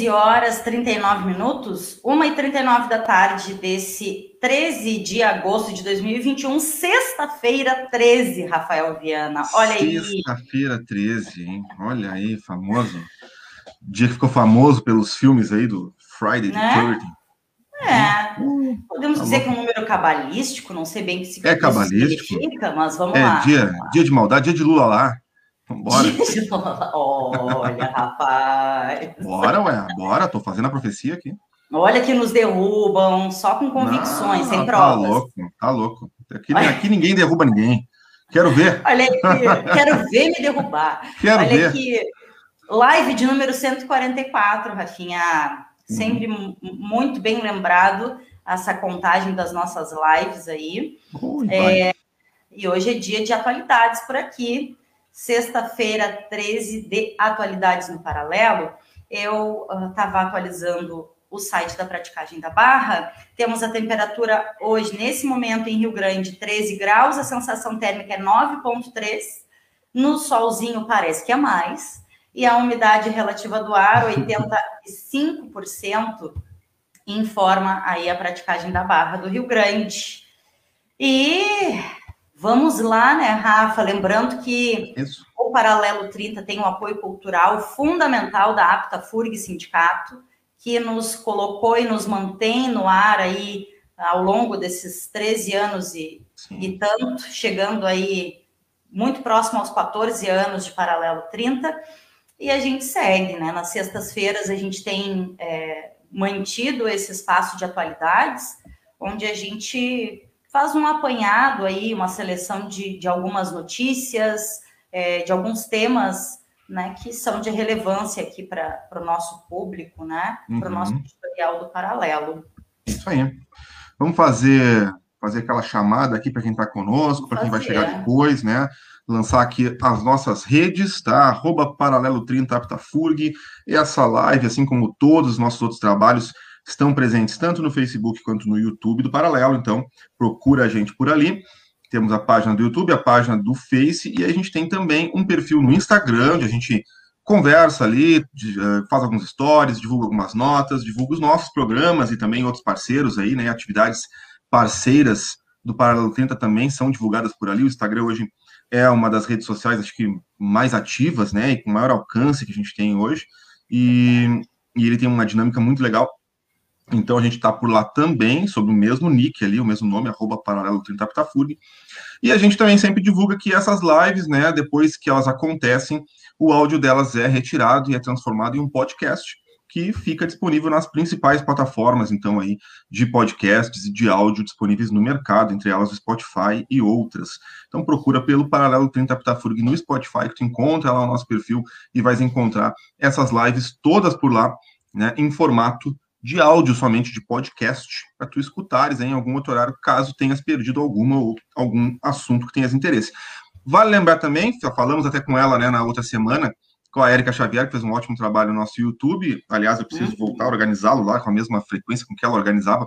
13 horas 39 minutos, 1 e 39 da tarde desse 13 de agosto de 2021, sexta-feira 13, Rafael Viana. Olha aí. Sexta-feira 13, hein? Olha aí, famoso. Dia que ficou famoso pelos filmes aí do Friday Né? the 30. É, Hum, podemos tá dizer que é um número cabalístico, não sei bem o que isso É cabalístico. mas vamos É lá. dia, dia de maldade, dia de Lula lá. Vambora. Olha, rapaz. Bora, ué, bora. Tô fazendo a profecia aqui. Olha que nos derrubam, só com convicções, Não, sem Tá provas. louco, tá louco. Aqui, aqui ninguém derruba ninguém. Quero ver, Olha aqui, quero ver me derrubar. quero Olha ver. aqui, live de número 144, Rafinha. Sempre Uhum. mu- muito bem lembrado essa contagem das nossas lives aí. Ui, vai. E hoje é dia de atualidades por aqui. Sexta-feira, 13 de atualidades no paralelo. Eu estava atualizando o site da Praticagem da Barra. Temos a temperatura hoje, nesse momento, em Rio Grande, 13 graus, a sensação térmica é 9,3. No solzinho parece que é mais. E a umidade relativa do ar, 85%, informa aí a praticagem da Barra do Rio Grande. E vamos lá, né, Rafa? Lembrando que Isso. o Paralelo 30 tem um apoio cultural fundamental da Apta FURG Sindicato, que nos colocou e nos mantém no ar aí ao longo desses 13 anos e, Sim. e tanto, chegando aí muito próximo aos 14 anos de Paralelo 30. E a gente segue, né? Nas sextas-feiras a gente tem é, mantido esse espaço de atualidades, onde a gente faz um apanhado aí, uma seleção de, de algumas notícias, é, de alguns temas né, que são de relevância aqui para o nosso público, né? Para o Uhum. nosso editorial do paralelo. Isso aí. Vamos fazer, fazer aquela chamada aqui para quem está conosco, para quem vai chegar depois, né? Lançar aqui as nossas redes, tá? Arroba Paralelo 30 Aptafurg. E essa live, assim como todos os nossos outros trabalhos, estão presentes tanto no Facebook quanto no YouTube do Paralelo. Então, procura a gente por ali. Temos a página do YouTube, a página do Face, e a gente tem também um perfil no Instagram, onde a gente conversa ali, eh, faz alguns stories, divulga algumas notas, divulga os nossos programas e também outros parceiros aí, né? Atividades parceiras do Paralelo 30 também são divulgadas por ali. O Instagram hoje é uma das redes sociais, acho que mais ativas, né? E com maior alcance que a gente tem hoje. E, e ele tem uma dinâmica muito legal. Então a gente está por lá também, sob o mesmo nick ali, o mesmo nome, arroba paralelo 30 Aptafurg. E a gente também sempre divulga que essas lives, né, depois que elas acontecem, o áudio delas é retirado e é transformado em um podcast que fica disponível nas principais plataformas, então, aí, de podcasts e de áudio disponíveis no mercado, entre elas o Spotify e outras. Então, procura pelo Paralelo 30 Aptafurg no Spotify, que tu encontra lá o nosso perfil e vais encontrar essas lives todas por lá, né, em formato de áudio somente, de podcast, para tu escutares em algum outro horário, caso tenhas perdido alguma ou algum assunto que tenhas interesse. Vale lembrar também, já falamos até com ela né, na outra semana, com a Érica Xavier, que fez um ótimo trabalho no nosso YouTube. Aliás, eu preciso voltar a organizá-lo lá com a mesma frequência com que ela organizava.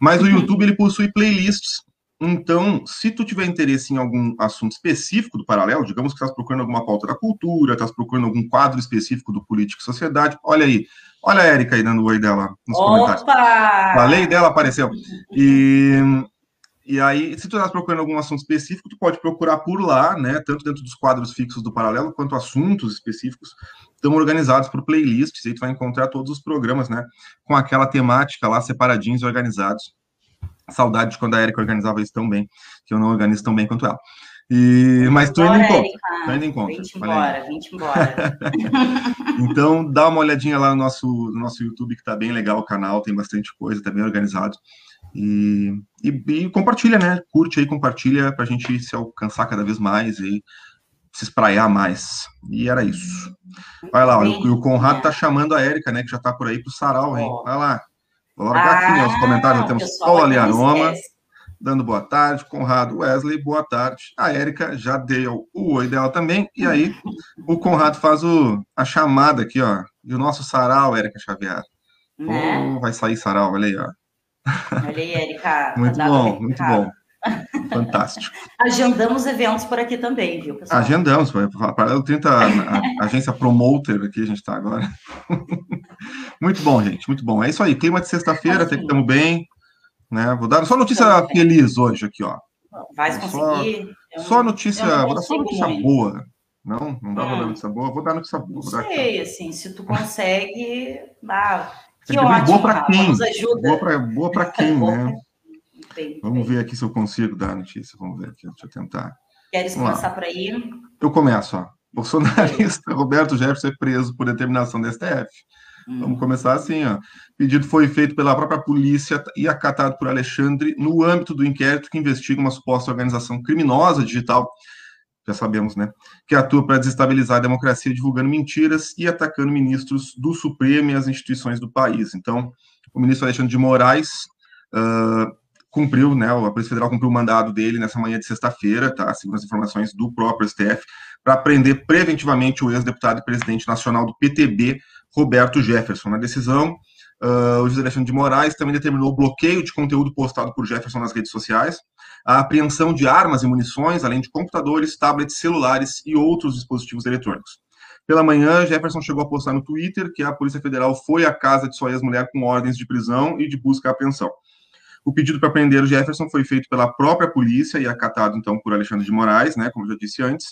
Mas o YouTube ele possui playlists. Então, se tu tiver interesse em algum assunto específico do paralelo, digamos que estás procurando alguma pauta da cultura, estás procurando algum quadro específico do Política e Sociedade, olha aí. Olha a Érica aí dando o oi dela nos comentários. Opa! Falei dela, apareceu. E, e aí, se tu estás procurando algum assunto específico, tu pode procurar por lá, né? Tanto dentro dos quadros fixos do Paralelo, quanto assuntos específicos estão organizados por playlists. Aí tu vai encontrar todos os programas, né? Com aquela temática lá, separadinhos e organizados. Saudade de quando a Erika organizava isso tão bem, que eu não organizo tão bem quanto ela. E, mas. Érica. Tu ainda encontra. Vem-te Olha aí. embora, vem-te embora. Então, dá uma olhadinha lá no nosso, no nosso YouTube, que tá bem legal o canal, tem bastante coisa, tá bem organizado. E, e, e compartilha, né? Curte aí, compartilha pra gente se alcançar cada vez mais e se espraiar mais. E era isso. Vai lá, olha, Bem, o Conrado é. tá chamando a Érica, né? Que já tá por aí pro sarau, hein? Ó. Vai lá. Vou largar aqui né, os comentários, Ah, temos pessoal, Paula Liaroma, esquece. Dando boa tarde, Conrado Wesley, boa tarde. A Érica já deu o oi dela também, e aí o Conrado faz o, a chamada aqui, ó. E o nosso sarau, Érica Xavier. Né? Oh, vai sair sarau, olha aí, ó. Olha aí, Erika. Muito tá bom, muito bom. Fantástico. Agendamos eventos por aqui também, viu, pessoal? Agendamos, foi para o 30, a, a agência promoter aqui a gente está agora. Muito bom, gente, muito bom. É isso aí, clima de sexta-feira, até que estamos bem. Né? Vou dar só notícia feliz hoje aqui, ó. Vai conseguir. Só, só notícia, vou dar só notícia muito. boa. Não, não dá hum. pra dar notícia boa, vou dar notícia boa. Não sei, assim, se tu consegue. Ah, que é ótimo, boa para quem? Boa para boa pra quem, né? Bem, Vamos bem. ver aqui se eu consigo dar a notícia. Vamos ver aqui, deixa eu tentar. Queres Vamos começar lá. por aí? Eu começo, ó. Bolsonarista Roberto Jefferson é preso por determinação da STF. Hum. Vamos começar assim, ó. O pedido foi feito pela própria polícia e acatado por Alexandre no âmbito do inquérito que investiga uma suposta organização criminosa digital, já sabemos, né, que atua para desestabilizar a democracia divulgando mentiras e atacando ministros do Supremo e as instituições do país. Então, o ministro Alexandre de Moraes uh, cumpriu, né, a Polícia Federal cumpriu o mandado dele nessa manhã de sexta-feira, tá, segundo as informações do próprio STF, para prender preventivamente o ex-deputado e presidente nacional do PTB, Roberto Jefferson. Na decisão, uh, o juiz Alexandre de Moraes também determinou o bloqueio de conteúdo postado por Jefferson nas redes sociais, a apreensão de armas e munições, além de computadores, tablets, celulares e outros dispositivos eletrônicos. Pela manhã, Jefferson chegou a postar no Twitter que a Polícia Federal foi à casa de sua ex-mulher com ordens de prisão e de busca e apreensão. O pedido para prender o Jefferson foi feito pela própria polícia e acatado, então, por Alexandre de Moraes, né, como eu já disse antes,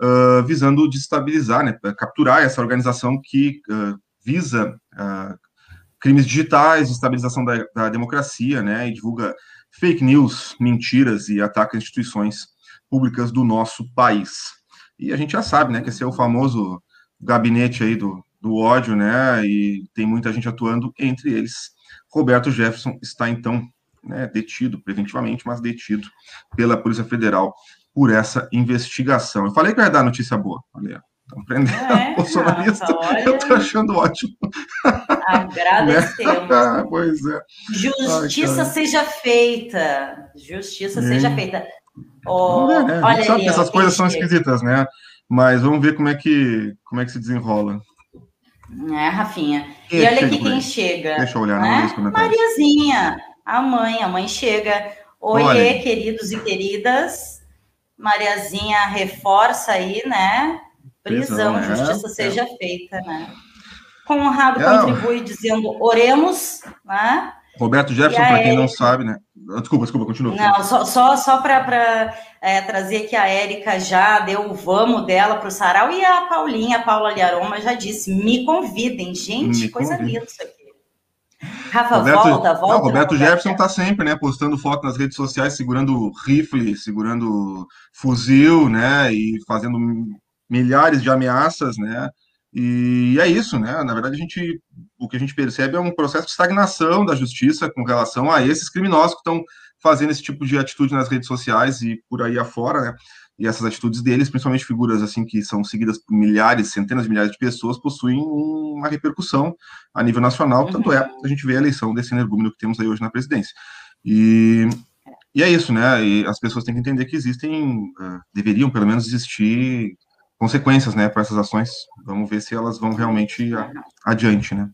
uh, visando desestabilizar, né, capturar essa organização que uh, visa uh, crimes digitais, estabilização da, da, democracia, né, e divulga fake news, mentiras e ataca instituições públicas do nosso país. E a gente já sabe, né, que esse é o famoso gabinete aí do, do ódio, né, e tem muita gente atuando entre eles. Roberto Jefferson está, então, né, detido preventivamente, mas detido pela Polícia Federal por essa investigação. Eu falei que ia dar notícia boa. Olha, estão prendendo é, bolsonarista. Nossa, olha... Eu estou achando ótimo. Agradecemos. Né? pois é. Justiça Ai, seja feita. Justiça é. seja feita. Oh, ver, né? Olha sabe que essas coisas são esquisitas, né? Mas vamos ver como é que, como é que se desenrola. É, Rafinha. E, e olha aqui quem chega. Deixa eu olhar, né? não Mariazinha, a mãe. A mãe chega. Oiê, queridos e queridas. Mariazinha reforça aí, né? Prisão, Prisão justiça é, seja é. feita, né? Conrado é. contribui dizendo oremos, né? Roberto Jefferson, para quem não sabe, né? Desculpa, desculpa, continua. Não, só, só, só para é, trazer que a Érica já deu o vamos dela para o sarau e a Paulinha, a Paula Liaroma, já disse: me convidem, gente, me coisa convide. linda isso aqui. Rafa, Roberto, volta, volta. Não, Roberto Jefferson está sempre, né, postando foto nas redes sociais, segurando rifle, segurando fuzil, né, e fazendo milhares de ameaças, né, e é isso, né, na verdade a gente, o que a gente percebe é um processo de estagnação da justiça com relação a esses criminosos que estão fazendo esse tipo de atitude nas redes sociais e por aí afora, né, e essas atitudes deles, principalmente figuras assim que são seguidas por milhares, centenas de milhares de pessoas, possuem uma repercussão a nível nacional, tanto uhum. é a gente vê a eleição desse energúmeno que temos aí hoje na presidência. E, e é isso, né? E as pessoas têm que entender que existem, uh, deveriam pelo menos existir consequências, né, para essas ações. Vamos ver se elas vão realmente a, adiante, né?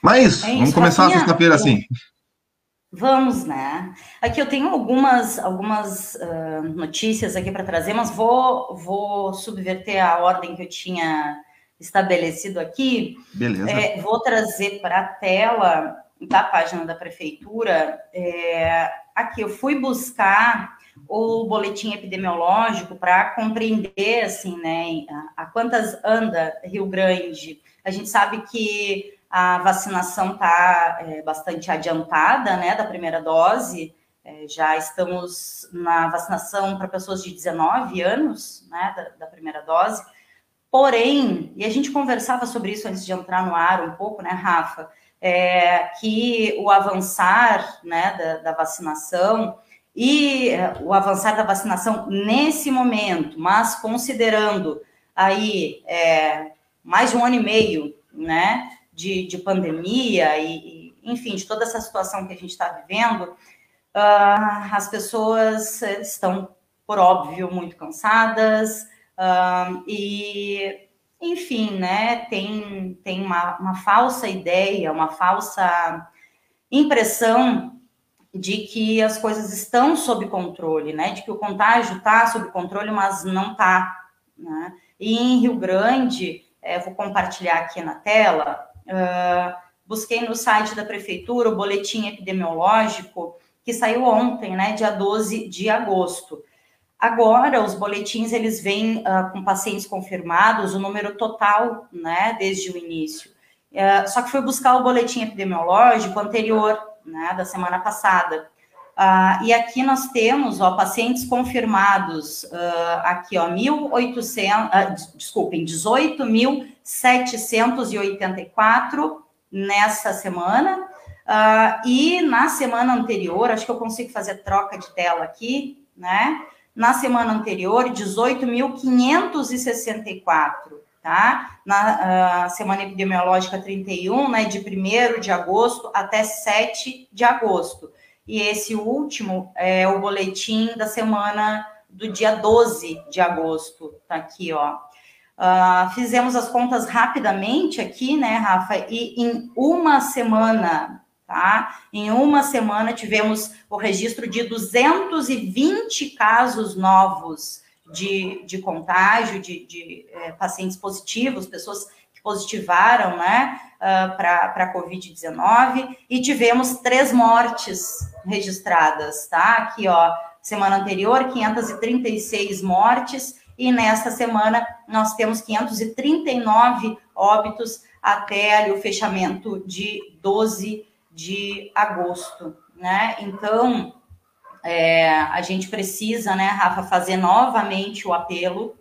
Mas é isso, vamos começar a sexta-feira assim. Vamos, né? Aqui eu tenho algumas, algumas uh, notícias aqui para trazer, mas vou, vou subverter a ordem que eu tinha estabelecido aqui. Beleza. É, vou trazer para a tela da página da prefeitura. É, aqui eu fui buscar o boletim epidemiológico para compreender assim, né, a, a quantas anda Rio Grande. A gente sabe que a vacinação está é, bastante adiantada, né, da primeira dose. É, já estamos na vacinação para pessoas de 19 anos, né, da, da, primeira dose. Porém, e a gente conversava sobre isso antes de entrar no ar um pouco, né, Rafa, é, que o avançar, né, da, da vacinação e é, o avançar da vacinação nesse momento, mas considerando aí é, mais de um ano e meio, né, de, de pandemia e, e, enfim, de toda essa situação que a gente está vivendo, uh, as pessoas estão, por óbvio, muito cansadas uh, e, enfim, né, tem, tem uma, uma falsa ideia, uma falsa impressão de que as coisas estão sob controle, né? De que o contágio está sob controle, mas não está. Né? E em Rio Grande, é, vou compartilhar aqui na tela, uh, busquei no site da prefeitura o boletim epidemiológico que saiu ontem, né, dia 12 de agosto. Agora, os boletins, eles vêm uh, com pacientes confirmados, o número total, né, desde o início. Uh, só que fui buscar o boletim epidemiológico anterior, né, da semana passada. Uh, e aqui nós temos, ó, pacientes confirmados, uh, aqui, ó, 1.800, uh, desculpem, 18.784 nessa semana, uh, e na semana anterior, acho que eu consigo fazer troca de tela aqui, né, na semana anterior, 18.564, tá? Na semana epidemiológica 31, né, de 1 de agosto até 7 de agosto e esse último é o boletim da semana do dia 12 de agosto, tá aqui, ó. Uh, fizemos as contas rapidamente aqui, né, Rafa? E em uma semana, tá? Em uma semana tivemos o registro de 220 casos novos de, de contágio, de, de é, pacientes positivos, pessoas positivaram, né, uh, ah, para a Covid-19, e tivemos três mortes registradas, tá? Aqui, ó, semana anterior, 536 mortes, e nesta semana nós temos 539 óbitos até ali, o fechamento de 12 de agosto, né? Então, é, a gente precisa, né, Rafa, fazer novamente o apelo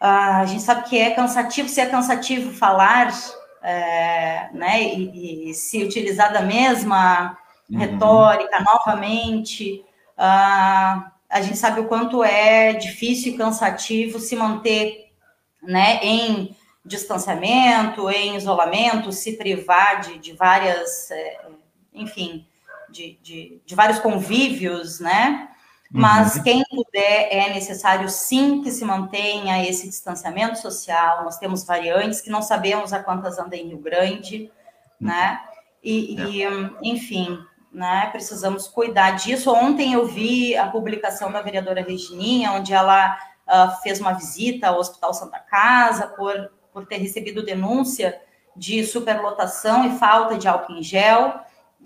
ah, a gente sabe que é cansativo, se é cansativo falar, é, né, e, e, se utilizar da mesma uhum. retórica novamente, ah, a gente sabe o quanto é difícil e cansativo se manter, né, em distanciamento, em isolamento, se privar de, de várias, é, enfim, de, de, de vários convívios, né, mas uhum. quem puder, é necessário sim que se mantenha esse distanciamento social. Nós temos variantes que não sabemos a quantas andam em Rio Grande, uhum. né? E, é. e, enfim, né? Precisamos cuidar disso. Ontem eu vi a publicação da vereadora Regininha, onde ela uh, fez uma visita ao Hospital Santa Casa por, por ter recebido denúncia de superlotação e falta de álcool em gel.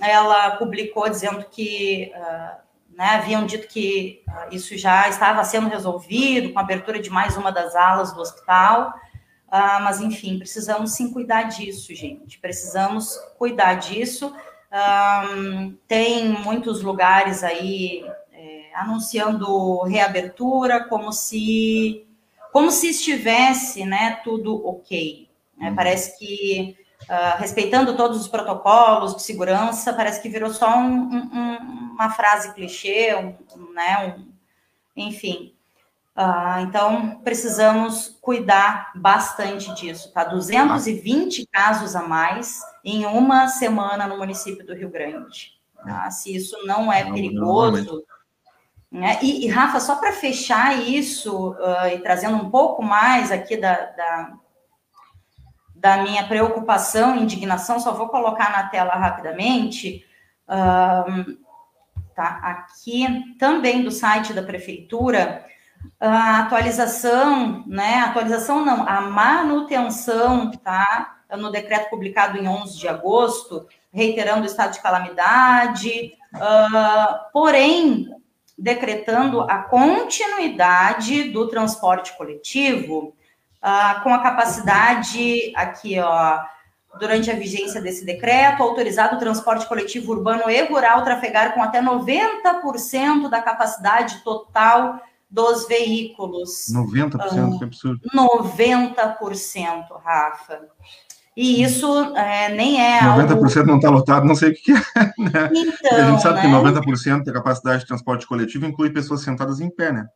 Ela publicou dizendo que uh, né, haviam dito que uh, isso já estava sendo resolvido com a abertura de mais uma das alas do hospital, uh, mas enfim, precisamos sim cuidar disso, gente. Precisamos cuidar disso. Um, tem muitos lugares aí é, anunciando reabertura como se como se estivesse, né, tudo ok. Né? Uhum. Parece que uh, respeitando todos os protocolos de segurança, parece que virou só um, um, uma frase clichê, um, né, enfim. Uh, então, precisamos cuidar bastante disso, tá? 220 casos a mais em uma semana no município do Rio Grande. Tá? Se isso não é perigoso. Né? E, e, Rafa, só para fechar isso uh, e trazendo um pouco mais aqui da, da, da minha preocupação e indignação, só vou colocar na tela rapidamente. Um, tá? Aqui também do site da prefeitura, a atualização, né? Atualização não, a manutenção, tá? No decreto publicado em 11 de agosto, reiterando o estado de calamidade, uh, porém, decretando a continuidade do transporte coletivo uh, com a capacidade aqui, ó, durante a vigência desse decreto, autorizado o transporte coletivo urbano e rural trafegar com até 90% da capacidade total dos veículos. 90%, uh, que absurdo. 90%, Rafa. E isso é, nem é 90% algo... não está lotado, não sei o que é. Né? Então, a gente sabe né? que 90% da capacidade de transporte coletivo inclui pessoas sentadas em pé, né?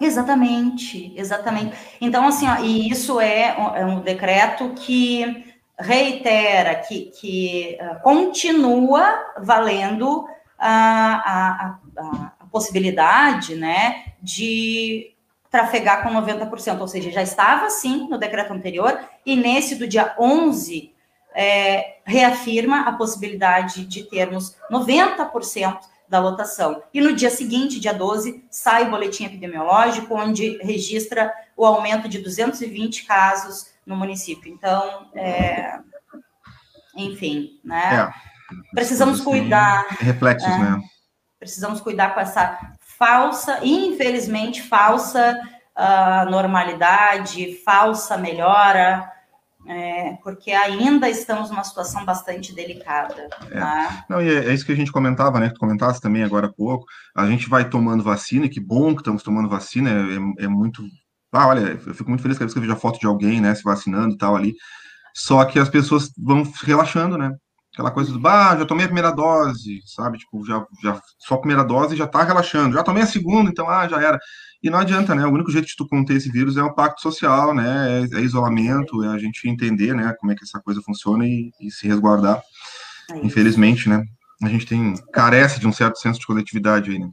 Exatamente, exatamente. Então, assim, ó, e isso é, é um decreto que reitera, que, que uh, continua valendo a, a, a, a, possibilidade né, de trafegar com 90%, ou seja, já estava assim no decreto anterior, e nesse do dia 11 é, reafirma a possibilidade de termos 90% da lotação. E no dia seguinte, dia 12, sai o boletim epidemiológico, onde registra o aumento de 220 casos no município. Então, é, enfim, né? É. Precisamos cuidar. Reflexos? É. Precisamos assim, cuidar. Reflexos, né? né? Precisamos cuidar com essa falsa, infelizmente, falsa uh, normalidade, falsa melhora, é, porque ainda estamos numa situação bastante delicada. É. Tá? Não, e é, é, isso que a gente comentava, né? Que tu comentasse também agora há pouco. A gente vai tomando vacina, que bom que estamos tomando vacina, é, é, é muito. Ah, olha, eu fico muito feliz cada vez que eu vejo a foto de alguém, né, se vacinando e tal ali. Só que as pessoas vão relaxando, né? Aquela coisa do, ah, já tomei a primeira dose, sabe? Tipo, já, já só a primeira dose já tá relaxando. Já tomei a segunda, então, ah, já era. E não adianta, né? O único jeito de tu conter esse vírus é o pacto social, né? É, é isolamento, é a gente entender, né? Como é que essa coisa funciona e, e se resguardar. É Infelizmente, né? A gente tem carece de um certo senso de coletividade aí, né?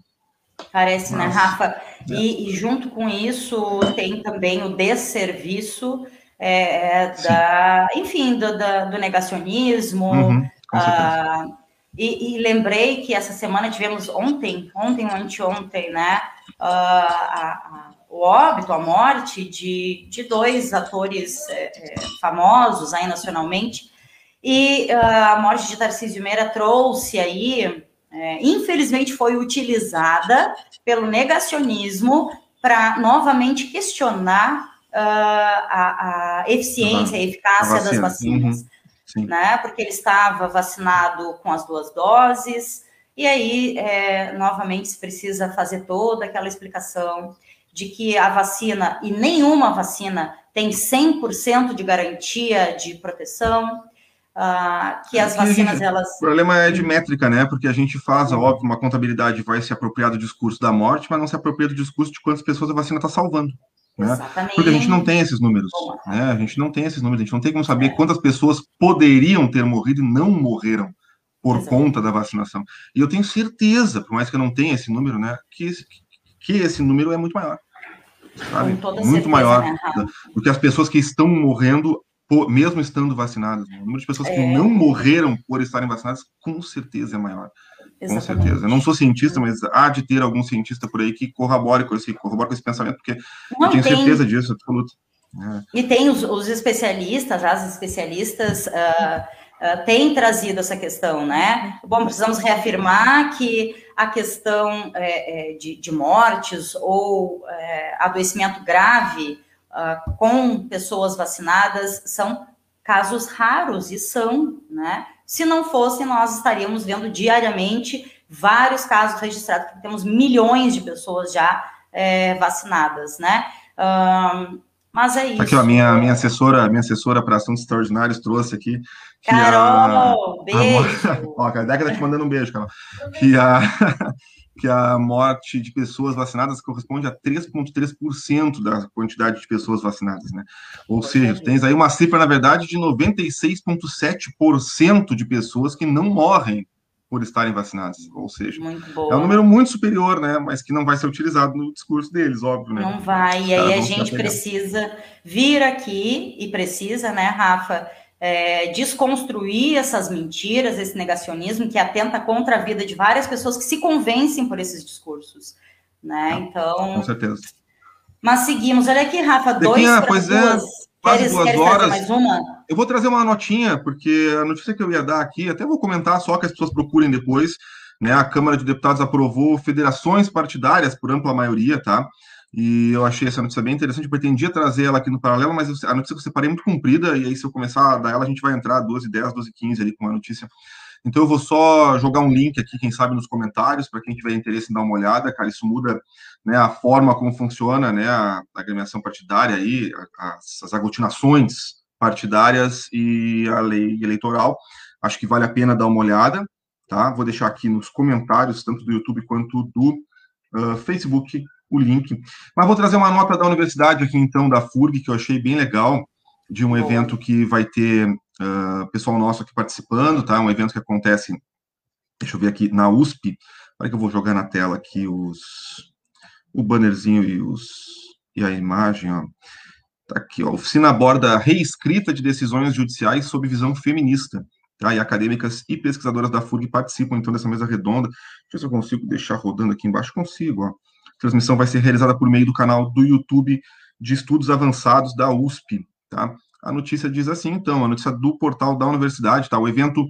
Parece, né, Mas, né, Rafa? É. E, e, junto com isso tem também o desserviço é, é da, enfim, do, do negacionismo. Uhum, ah, e, e, lembrei que essa semana tivemos ontem, ontem ou anteontem, né? uh, a, a, o óbito, a morte de, de dois atores é, é, famosos aí nacionalmente, e uh, a morte de Tarcísio Meira trouxe aí, é, infelizmente foi utilizada pelo negacionismo para novamente questionar a, a, eficiência, uhum. a eficácia a das vacinas. Uhum. Né? Porque ele estava vacinado com as duas doses, e aí, é, novamente, se precisa fazer toda aquela explicação de que a vacina, e nenhuma vacina, tem 100% de garantia de proteção, uh, que as vacinas, gente, elas... O problema é de métrica, né? Porque a gente faz, óbvio, uma contabilidade vai se apropriar do discurso da morte, mas não se apropria do discurso de quantas pessoas a vacina está salvando. Né? Porque a gente não tem esses números, né? A gente não tem esses números, a gente não tem como saber é. quantas pessoas poderiam ter morrido e não morreram por Exato. conta da vacinação. E eu tenho certeza, por mais que eu não tenha esse número, né, que esse, que esse número é muito maior. Sabe? muito certeza, maior né, do que as pessoas que estão morrendo, por, mesmo estando vacinadas. O número de pessoas é. que não morreram por estarem vacinadas, com certeza é maior. Exatamente. Com certeza. Eu não sou cientista, mas há de ter algum cientista por aí que corrobore com esse, corrobore com esse pensamento, porque não, eu tenho tem... certeza disso, absoluto. É. E tem os, os, especialistas, as especialistas. Uh, uh, tem trazido essa questão, né? Bom, precisamos reafirmar que a questão é, é, de, de, mortes ou é, adoecimento grave uh, com pessoas vacinadas são casos raros e são, né? Se não fossem, nós estaríamos vendo diariamente vários casos registrados, porque temos milhões de pessoas já é, vacinadas, né? Mas é isso. Aqui, ó, minha, minha assessora, minha assessora para assuntos extraordinários trouxe aqui. Carol, a, beijo. A, ó, a Deca tá te mandando um beijo, Carol. Que a, que a morte de pessoas vacinadas corresponde a 3,3% da quantidade de pessoas vacinadas, né? Ou seja, tens aí uma cifra, na verdade, de 96,7% de pessoas que não morrem por estarem vacinados. Ou seja, é um número muito superior, né? Mas que não vai ser utilizado no discurso deles, óbvio, né? Não vai. E aí a gente precisa vir aqui e precisa, né, Rafa, é, desconstruir essas mentiras, esse negacionismo que atenta contra a vida de várias pessoas que se convencem por esses discursos, né? Então. Com certeza. Mas seguimos. Olha aqui, Rafa, dois para duas. É quase queres, duas queres horas. mais uma? Eu vou trazer uma notinha, porque a notícia que eu ia dar aqui, até vou comentar só que as pessoas procurem depois. Né, a Câmara de Deputados aprovou federações partidárias por ampla maioria, tá? E eu achei essa notícia bem interessante, pretendia trazer ela aqui no paralelo, mas a notícia que eu separei é muito comprida, e aí se eu começar a dar ela, a gente vai entrar 12 10, 12 15 ali com a notícia. Então eu vou só jogar um link aqui, quem sabe, nos comentários, para quem tiver interesse em dar uma olhada, cara, isso muda né, a forma como funciona né, a agremiação partidária aí, as, as aglutinações partidárias e a lei eleitoral. Acho que vale a pena dar uma olhada, tá? Vou deixar aqui nos comentários, tanto do YouTube quanto do uh, Facebook, o link. Mas vou trazer uma nota da universidade aqui, então, da FURG, que eu achei bem legal, de um evento que vai ter uh, pessoal nosso aqui participando, tá? Um evento que acontece, deixa eu ver aqui, na USP. Para que eu vou jogar na tela aqui os o bannerzinho e os e a imagem, ó. Tá aqui, ó. Oficina aborda reescrita de decisões judiciais sob visão feminista. Tá? E acadêmicas e pesquisadoras da FURG participam então dessa mesa redonda. Deixa eu ver se eu consigo deixar rodando aqui embaixo. Consigo, ó. Transmissão vai ser realizada por meio do canal do YouTube de Estudos Avançados da USP, tá? A notícia diz assim, então, a notícia do portal da universidade, tá? O evento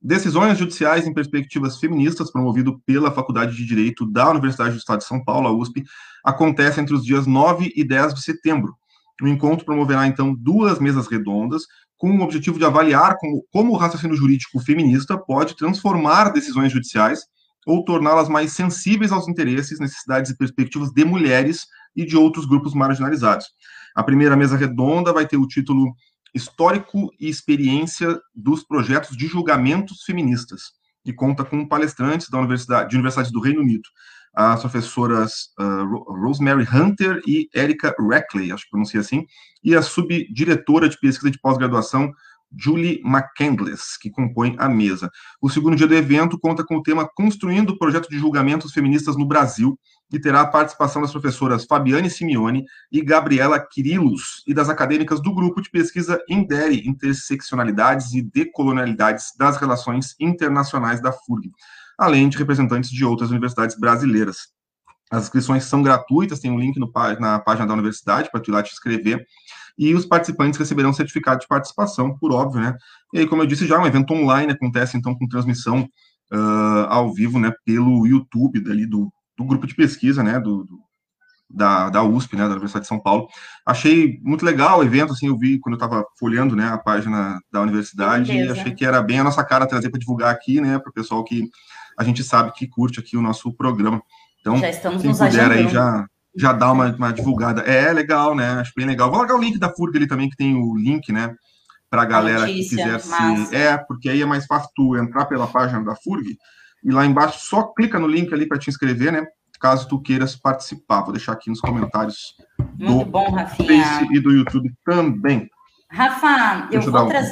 Decisões Judiciais em Perspectivas Feministas, promovido pela Faculdade de Direito da Universidade do Estado de São Paulo, a USP, acontece entre os dias 9 e 10 de setembro. O encontro promoverá, então, duas mesas redondas, com o objetivo de avaliar como, como o raciocínio jurídico feminista pode transformar decisões judiciais ou torná-las mais sensíveis aos interesses, necessidades e perspectivas de mulheres e de outros grupos marginalizados. A primeira mesa redonda vai ter o título Histórico e Experiência dos Projetos de Julgamentos Feministas, e conta com palestrantes da Universidade, de universidades do Reino Unido, as professoras uh, Rosemary Hunter e Erika Reckley, acho que pronuncia assim, e a subdiretora de pesquisa de pós-graduação Julie McCandless, que compõe a mesa. O segundo dia do evento conta com o tema Construindo o Projeto de Julgamentos Feministas no Brasil, e terá a participação das professoras Fabiane Simeone e Gabriela Quirilos, e das acadêmicas do grupo de pesquisa INDERE, Interseccionalidades e Decolonialidades das Relações Internacionais da FURG, além de representantes de outras universidades brasileiras. As inscrições são gratuitas, tem um link no, na página da universidade para tu ir lá te inscrever. E os participantes receberão certificado de participação, por óbvio, né? E aí, como eu disse já, um evento online acontece, então, com transmissão uh, ao vivo, né, pelo YouTube dali do, do grupo de pesquisa, né, do, do, da, da USP, né, da Universidade de São Paulo. Achei muito legal o evento, assim, eu vi quando eu estava folhando, né, a página da universidade, e achei que era bem a nossa cara trazer para divulgar aqui, né, para o pessoal que a gente sabe que curte aqui o nosso programa. Então, já estamos quem puder aí já já dá uma, uma divulgada. É, legal, né? Acho bem legal. Vou largar o link da FURG ali também, que tem o link, né? Para a galera notícia, que quiser se. É, porque aí é mais fácil tu entrar pela página da FURG e lá embaixo só clica no link ali para te inscrever, né? Caso tu queiras participar. Vou deixar aqui nos comentários Muito do bom, Rafinha. Face e do YouTube também. Rafa, eu vou, tra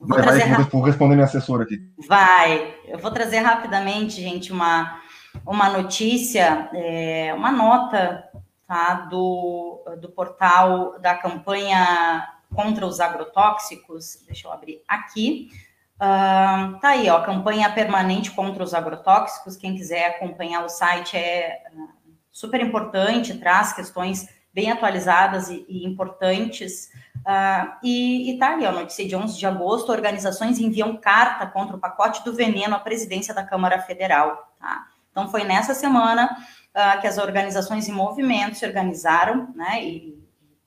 vou vai, trazer. Vai, vou responder minha assessora aqui. Vai. Eu vou trazer rapidamente, gente, uma uma notícia, é, uma nota tá, do, do portal da campanha contra os agrotóxicos. Deixa eu abrir aqui. Uh, tá aí, ó, campanha permanente contra os agrotóxicos. Quem quiser acompanhar o site é uh, super importante, traz questões bem atualizadas e, e importantes. Uh, e, e tá ali, ó, notícia de 11 de agosto, organizações enviam carta contra o pacote do veneno à presidência da Câmara Federal. Tá? Então, foi nessa semana uh, que as organizações e movimentos se organizaram, né? E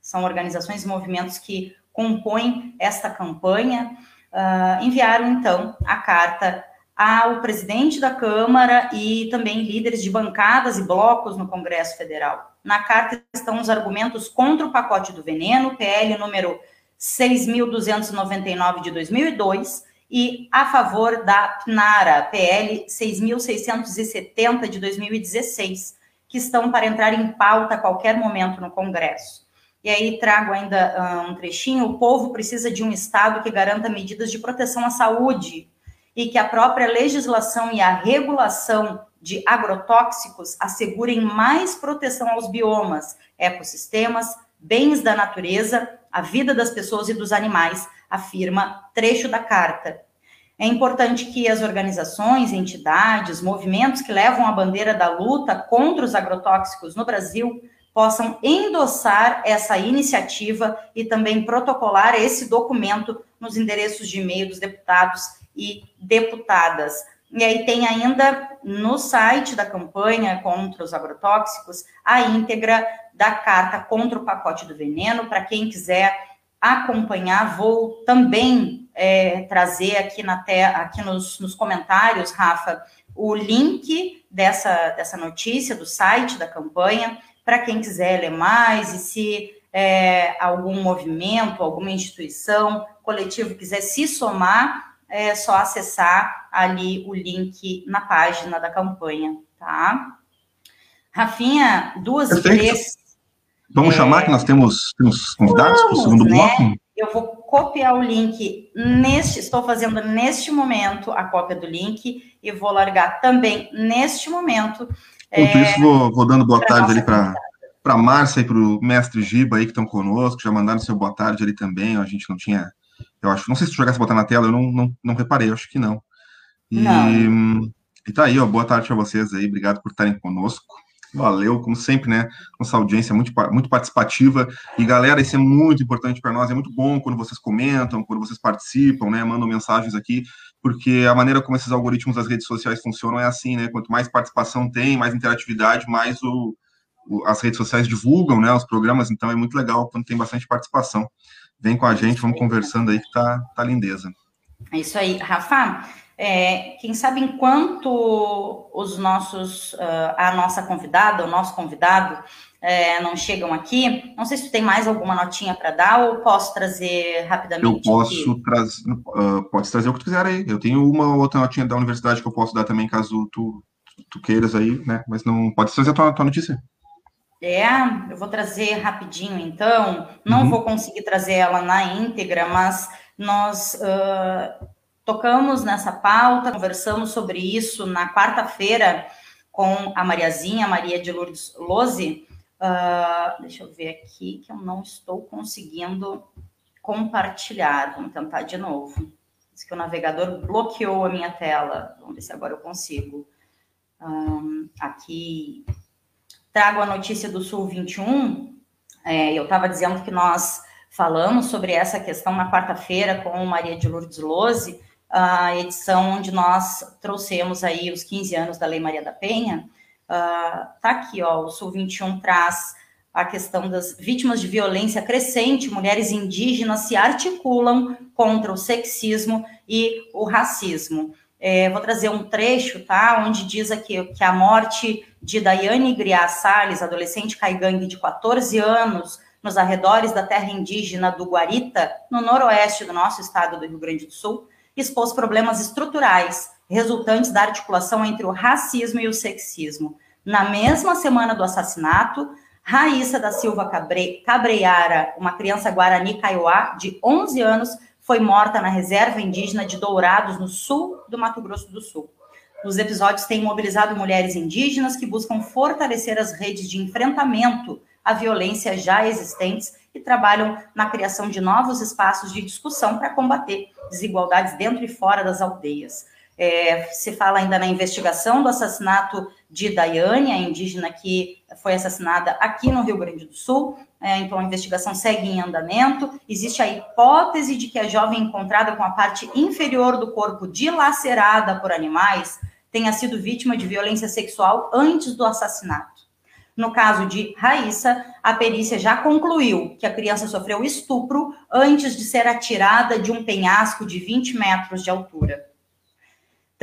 são organizações e movimentos que compõem esta campanha, uh, enviaram, então, a carta ao presidente da Câmara e também líderes de bancadas e blocos no Congresso Federal. Na carta estão os argumentos contra o pacote do veneno, PL número 6.299 de 2002, e a favor da PNARA, PL 6.670 de 2016, que estão para entrar em pauta a qualquer momento no Congresso. E aí trago ainda uh, um trechinho: o povo precisa de um Estado que garanta medidas de proteção à saúde e que a própria legislação e a regulação de agrotóxicos assegurem mais proteção aos biomas, ecossistemas, bens da natureza, a vida das pessoas e dos animais, afirma trecho da carta. É importante que as organizações, entidades, movimentos que levam a bandeira da luta contra os agrotóxicos no Brasil possam endossar essa iniciativa e também protocolar esse documento nos endereços de e-mail dos deputados e deputadas. E aí tem ainda no site da campanha contra os agrotóxicos a íntegra da carta contra o pacote do veneno, para quem quiser acompanhar, vou também é, trazer aqui, na te, aqui nos, nos comentários, Rafa, o link dessa, dessa notícia do site da campanha, para quem quiser ler mais e se é, algum movimento, alguma instituição, coletivo quiser se somar, é só acessar ali o link na página da campanha, tá? Rafinha, duas, Perfeito. três Vamos é... chamar que nós temos, temos convidados para o segundo né? bloco? Eu vou copiar o link neste, estou fazendo neste momento a cópia do link e vou largar também neste momento. Enquanto é, isso, vou, vou dando boa tarde ali para para Márcia e para o mestre Giba aí que estão conosco, já mandaram seu boa tarde ali também. A gente não tinha, eu acho, não sei se tu jogasse botar na tela, eu não, não, não reparei, acho que não. E, não. e tá aí, ó, boa tarde para vocês aí, obrigado por estarem conosco. Valeu, como sempre, né? Nossa audiência muito, muito participativa. E, galera, isso é muito importante para nós. É muito bom quando vocês comentam, quando vocês participam, né? Mandam mensagens aqui, porque a maneira como esses algoritmos das redes sociais funcionam é assim, né? Quanto mais participação tem, mais interatividade, mais o, o, as redes sociais divulgam, né? Os programas. Então, é muito legal quando tem bastante participação. Vem com a gente, vamos conversando aí, que tá, tá lindeza. É isso aí. Rafa, é, quem sabe enquanto os nossos, a nossa convidada, o nosso convidado é, não chegam aqui, não sei se tu tem mais alguma notinha para dar ou posso trazer rapidamente. Eu posso trazer, uh, pode trazer o que tu quiser aí. Eu tenho uma outra notinha da universidade que eu posso dar também, caso tu, tu queiras aí, né? Mas não pode trazer a tua, tua notícia. É, eu vou trazer rapidinho então. Não uhum. vou conseguir trazer ela na íntegra, mas nós uh, tocamos nessa pauta, conversamos sobre isso na quarta-feira com a Mariazinha, Maria de Lourdes Lose. Uh, deixa eu ver aqui que eu não estou conseguindo compartilhar. Vamos tentar de novo. Diz que o navegador bloqueou a minha tela. Vamos ver se agora eu consigo. Um, aqui trago a notícia do Sul 21. É, eu estava dizendo que nós falamos sobre essa questão na quarta-feira com Maria de Lourdes Lose a edição onde nós trouxemos aí os 15 anos da Lei Maria da Penha. Uh, tá aqui, ó, o Sul 21 traz a questão das vítimas de violência crescente, mulheres indígenas se articulam contra o sexismo e o racismo. É, vou trazer um trecho, tá? Onde diz aqui que a morte de Daiane Griá Salles, adolescente caigangue de 14 anos, nos arredores da terra indígena do Guarita, no noroeste do nosso estado do Rio Grande do Sul, expôs problemas estruturais resultantes da articulação entre o racismo e o sexismo. Na mesma semana do assassinato, Raíssa da Silva Cabre, Cabreiara, uma criança guarani kaiowá de 11 anos, foi morta na reserva indígena de Dourados, no sul do Mato Grosso do Sul. Os episódios têm mobilizado mulheres indígenas que buscam fortalecer as redes de enfrentamento à violência já existentes e trabalham na criação de novos espaços de discussão para combater desigualdades dentro e fora das aldeias. É, se fala ainda na investigação do assassinato de Daiane, a indígena que foi assassinada aqui no Rio Grande do Sul. É, então, a investigação segue em andamento. Existe a hipótese de que a jovem encontrada com a parte inferior do corpo dilacerada por animais tenha sido vítima de violência sexual antes do assassinato. No caso de Raíssa, a perícia já concluiu que a criança sofreu estupro antes de ser atirada de um penhasco de 20 metros de altura.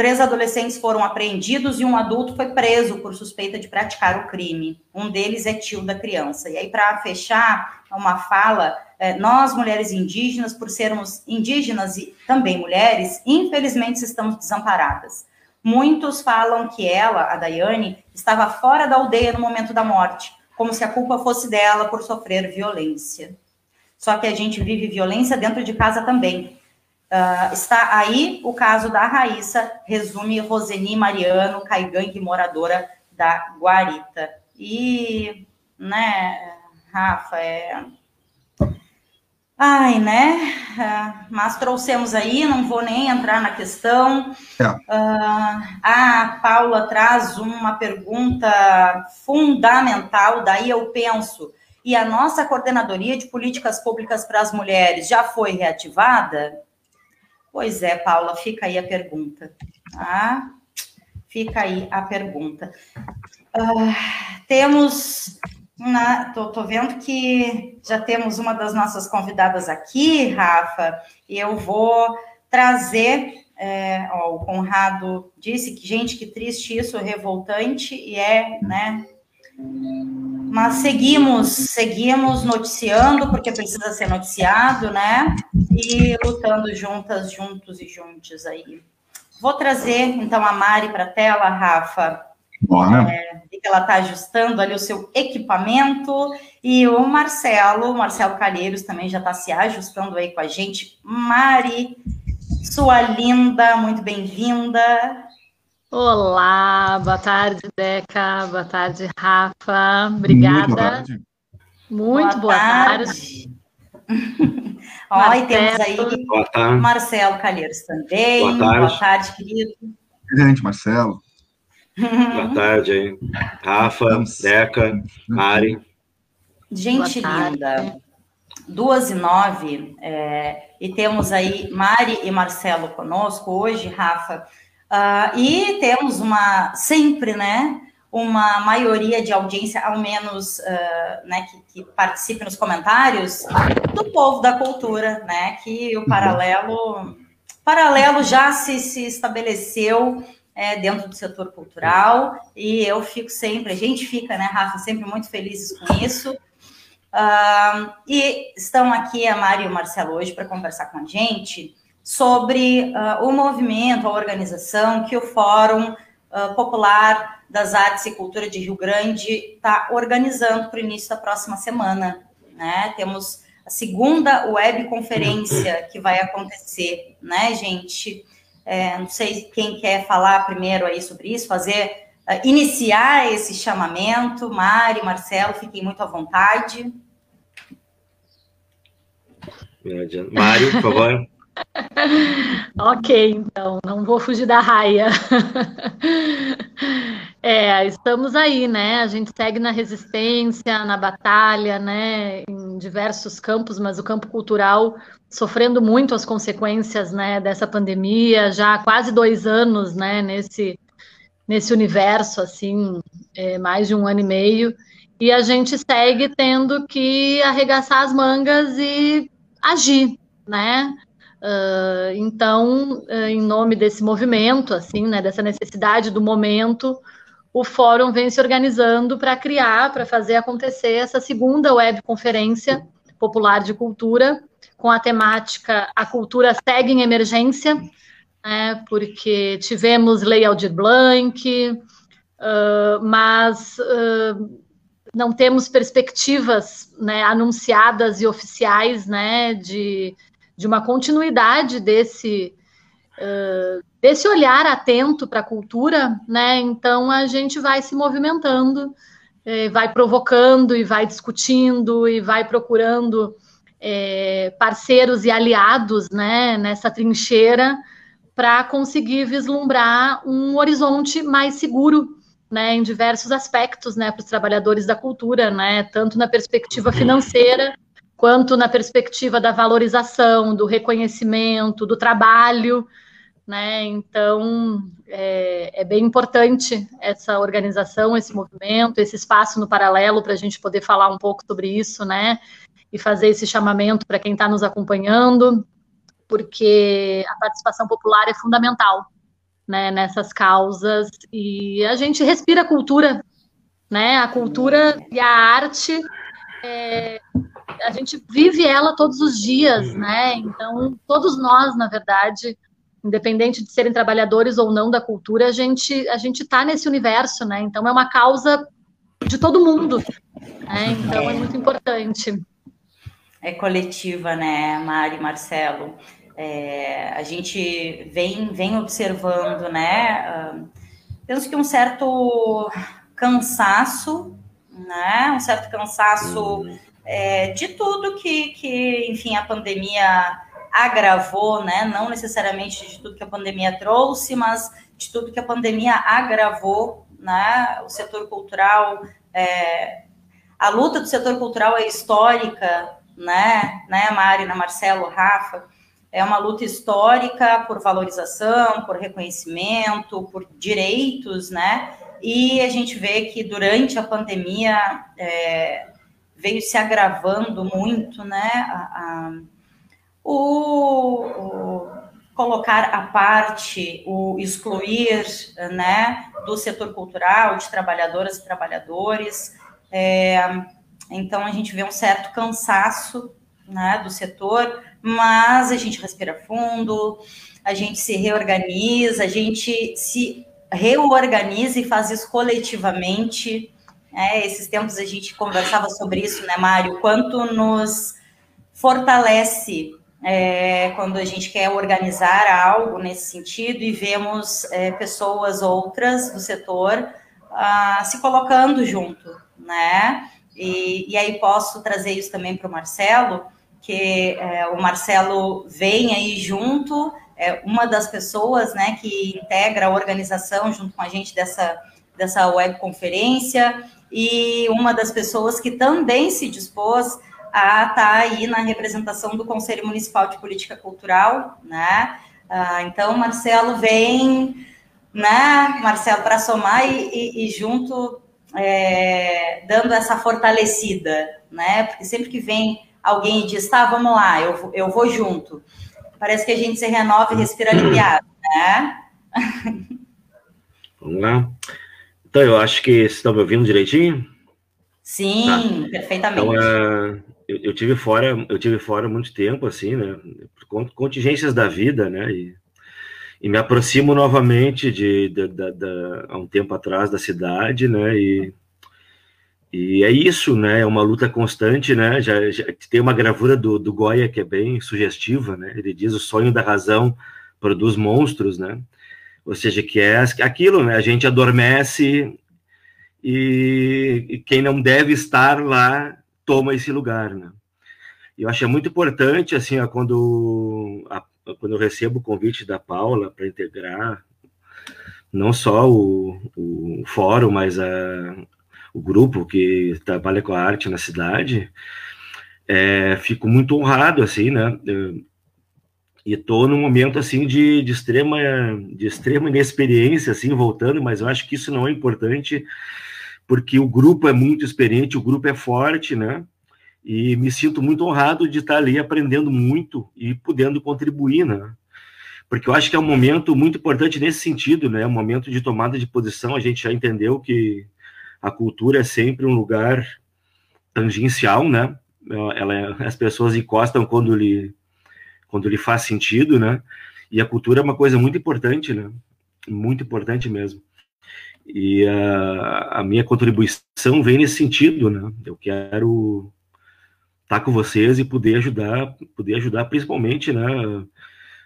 Três adolescentes foram apreendidos e um adulto foi preso por suspeita de praticar o crime. Um deles é tio da criança. E aí, para fechar uma fala, é, nós, mulheres indígenas, por sermos indígenas e também mulheres, infelizmente estamos desamparadas. Muitos falam que ela, a Daiane, estava fora da aldeia no momento da morte, como se a culpa fosse dela por sofrer violência. Só que a gente vive violência dentro de casa também. Uh, está aí o caso da Raíssa, resume Roseni Mariano, caigangue moradora da Guarita. E, né, Rafa, é, Ai, né? Uh, mas trouxemos aí, não vou nem entrar na questão. É. Uh, a Paula traz uma pergunta fundamental, daí eu penso. E a nossa coordenadoria de políticas públicas para as mulheres já foi reativada? Pois é, Paula, fica aí a pergunta. Tá? Fica aí a pergunta. Uh, temos tô, vendo que já temos uma das nossas convidadas aqui, Rafa, e eu vou trazer. É, ó, o Conrado disse que, gente, que triste isso, revoltante, e é, né? Mas seguimos, seguimos noticiando, porque precisa ser noticiado, né? E lutando juntas, juntos e juntos aí. Vou trazer, então, a Mari para a tela, Rafa. Bora. É, que ela está ajustando ali o seu equipamento. E o Marcelo, Marcelo Calheiros também já está se ajustando aí com a gente. Mari, sua linda, muito bem-vinda. Olá, boa tarde, Deca, boa tarde, Rafa, obrigada. Muito boa tarde. Muito boa, boa tarde. tarde. Ó, e temos aí Marcelo Calheiros também. Boa tarde, boa tarde querido. Gente, Marcelo. Boa tarde aí. Rafa, Deca, Mari. Gente linda, duas e nove, é, e temos aí Mari e Marcelo conosco hoje, Rafa, uh, e temos uma, sempre, né, uma maioria de audiência, ao menos, uh, né, que, que, participe nos comentários, do povo da cultura, né, que o paralelo, paralelo já se, se estabeleceu é, dentro do setor cultural, e eu fico sempre, a gente fica, né, Rafa, sempre muito felizes com isso. Uh, e estão aqui a Mari e o Marcelo hoje para conversar com a gente sobre uh, o movimento, a organização que o Fórum uh, Popular das Artes e Cultura de Rio Grande está organizando para o início da próxima semana. Né? Temos a segunda webconferência que vai acontecer, né, gente? É, não sei quem quer falar primeiro aí sobre isso, fazer, uh, iniciar esse chamamento. Mari, Marcelo, fiquem muito à vontade. Mário, por favor. ok, então, não vou fugir da raia. é, estamos aí, né? A gente segue na resistência, na batalha, né? Em diversos campos, mas o campo cultural sofrendo muito as consequências, né? Dessa pandemia, já há quase dois anos, né? Nesse, nesse universo, assim, é, mais de um ano e meio. E a gente segue tendo que arregaçar as mangas e agir, né? Uh, então, uh, em nome desse movimento, assim, né, dessa necessidade do momento, o fórum vem se organizando para criar, para fazer acontecer essa segunda webconferência popular de cultura, com a temática A Cultura Segue em Emergência, né, porque tivemos Lei Aldir Blanc, uh, mas não temos perspectivas né, anunciadas e oficiais né, de de uma continuidade desse uh, desse olhar atento para a cultura, né? Então a gente vai se movimentando, eh, vai provocando e vai discutindo e vai procurando eh, parceiros e aliados, né? Nessa trincheira para conseguir vislumbrar um horizonte mais seguro né, em diversos aspectos, né, para os trabalhadores da cultura, né, tanto na perspectiva financeira quanto na perspectiva da valorização, do reconhecimento, do trabalho, né? Então é, é, bem importante essa organização, esse movimento, esse espaço no paralelo para a gente poder falar um pouco sobre isso, né? E fazer esse chamamento para quem está nos acompanhando, porque a participação popular é fundamental, né? Nessas causas e a gente respira cultura, né? A cultura e a arte é, a gente vive ela todos os dias, né? Então, todos nós, na verdade, independente de serem trabalhadores ou não da cultura, a gente a gente está nesse universo, né? Então, é uma causa de todo mundo, né? Então, é muito importante. É coletiva, né, Mari, Marcelo? É, a gente vem vem observando, né? Uh, penso que um certo cansaço, né? Um certo cansaço é, de tudo que, que, enfim, a pandemia agravou, né? Não necessariamente de tudo que a pandemia trouxe, mas de tudo que a pandemia agravou, né? O setor cultural, é, a luta do setor cultural é histórica, né? Né, Marina, Marcelo, Rafa, é uma luta histórica por valorização, por reconhecimento, por direitos, né? E a gente vê que durante a pandemia é, veio se agravando muito, né? A, a, o, o, colocar à parte, o excluir, né, do setor cultural, de trabalhadoras e trabalhadores. É, então a gente vê um certo cansaço, né, do setor, mas a gente respira fundo, a gente se reorganiza, a gente se reorganiza e faz isso coletivamente. É, esses tempos a gente conversava sobre isso, né, Mário? Quanto nos fortalece é, quando a gente quer organizar algo nesse sentido e vemos é, pessoas outras do setor ah, se colocando junto, né? E, e, aí posso trazer isso também para o Marcelo, que é, o Marcelo vem aí junto é uma das pessoas, né, que integra a organização junto com a gente dessa, dessa webconferência e uma das pessoas que também se dispôs a estar tá aí na representação do Conselho Municipal de Política Cultural, né? Ah, então, Marcelo vem, né, Marcelo, para somar e, e, e junto é, dando essa fortalecida, né? Porque sempre que vem alguém e diz, tá, vamos lá, eu, eu vou junto. Parece que a gente se renova e respira aliviado, né? Vamos lá. Então, eu acho que vocês estão me ouvindo direitinho? Sim, tá. perfeitamente. Então, uh, eu, eu, tive fora, eu tive fora muito tempo, assim, né? Por contingências da vida, né? E, e me aproximo novamente de, de, de, de, há um tempo atrás da cidade, né? E, e é isso, né? É uma luta constante, né? Já, já tem uma gravura do, do Goya que é bem sugestiva, né? Ele diz o sonho da razão produz monstros, né? Ou seja, que é aquilo, né? A gente adormece e, e quem não deve estar lá toma esse lugar, né? Eu acho é muito importante, assim, ó, quando, a, quando eu recebo o convite da Paula para integrar não só o, o fórum, mas a, o grupo que trabalha com a arte na cidade, é, fico muito honrado, assim, né? e estou num momento assim de, de extrema de extrema inexperiência assim voltando mas eu acho que isso não é importante porque o grupo é muito experiente o grupo é forte né? E me sinto muito honrado de estar ali aprendendo muito e podendo contribuir né? Porque eu acho que é um momento muito importante nesse sentido né? Um momento de tomada de posição a gente já entendeu que a cultura é sempre um lugar tangencial né ela, é, as pessoas encostam quando lhe quando ele faz sentido, né? E a cultura é uma coisa muito importante, né? Muito importante mesmo. E a, a minha contribuição vem nesse sentido, né? Eu quero estar com vocês e poder ajudar, poder ajudar principalmente, né?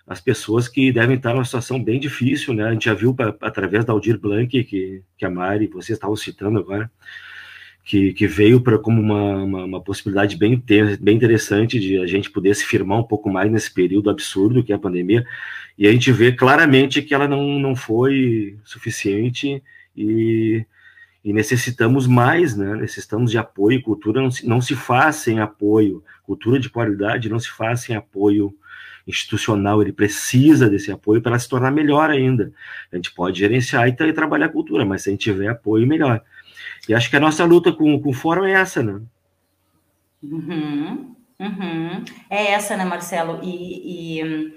As pessoas que devem estar numa situação bem difícil, né? A gente já viu pra, através da Aldir Blanc, que, que a Mari, vocês estavam citando agora, que, que veio para como uma, uma, uma, possibilidade bem, bem interessante de a gente poder se firmar um pouco mais nesse período absurdo que é a pandemia, e a gente vê claramente que ela não, não foi suficiente e, e necessitamos mais, né? necessitamos de apoio, cultura não se, não se faz sem apoio, cultura de qualidade não se faz sem apoio institucional, ele precisa desse apoio para se tornar melhor ainda. A gente pode gerenciar e, trabalhar a cultura, mas se a gente tiver apoio, melhor. E acho que a nossa luta com, com o fórum é essa, né? Uhum, uhum. É essa, né, Marcelo? E, e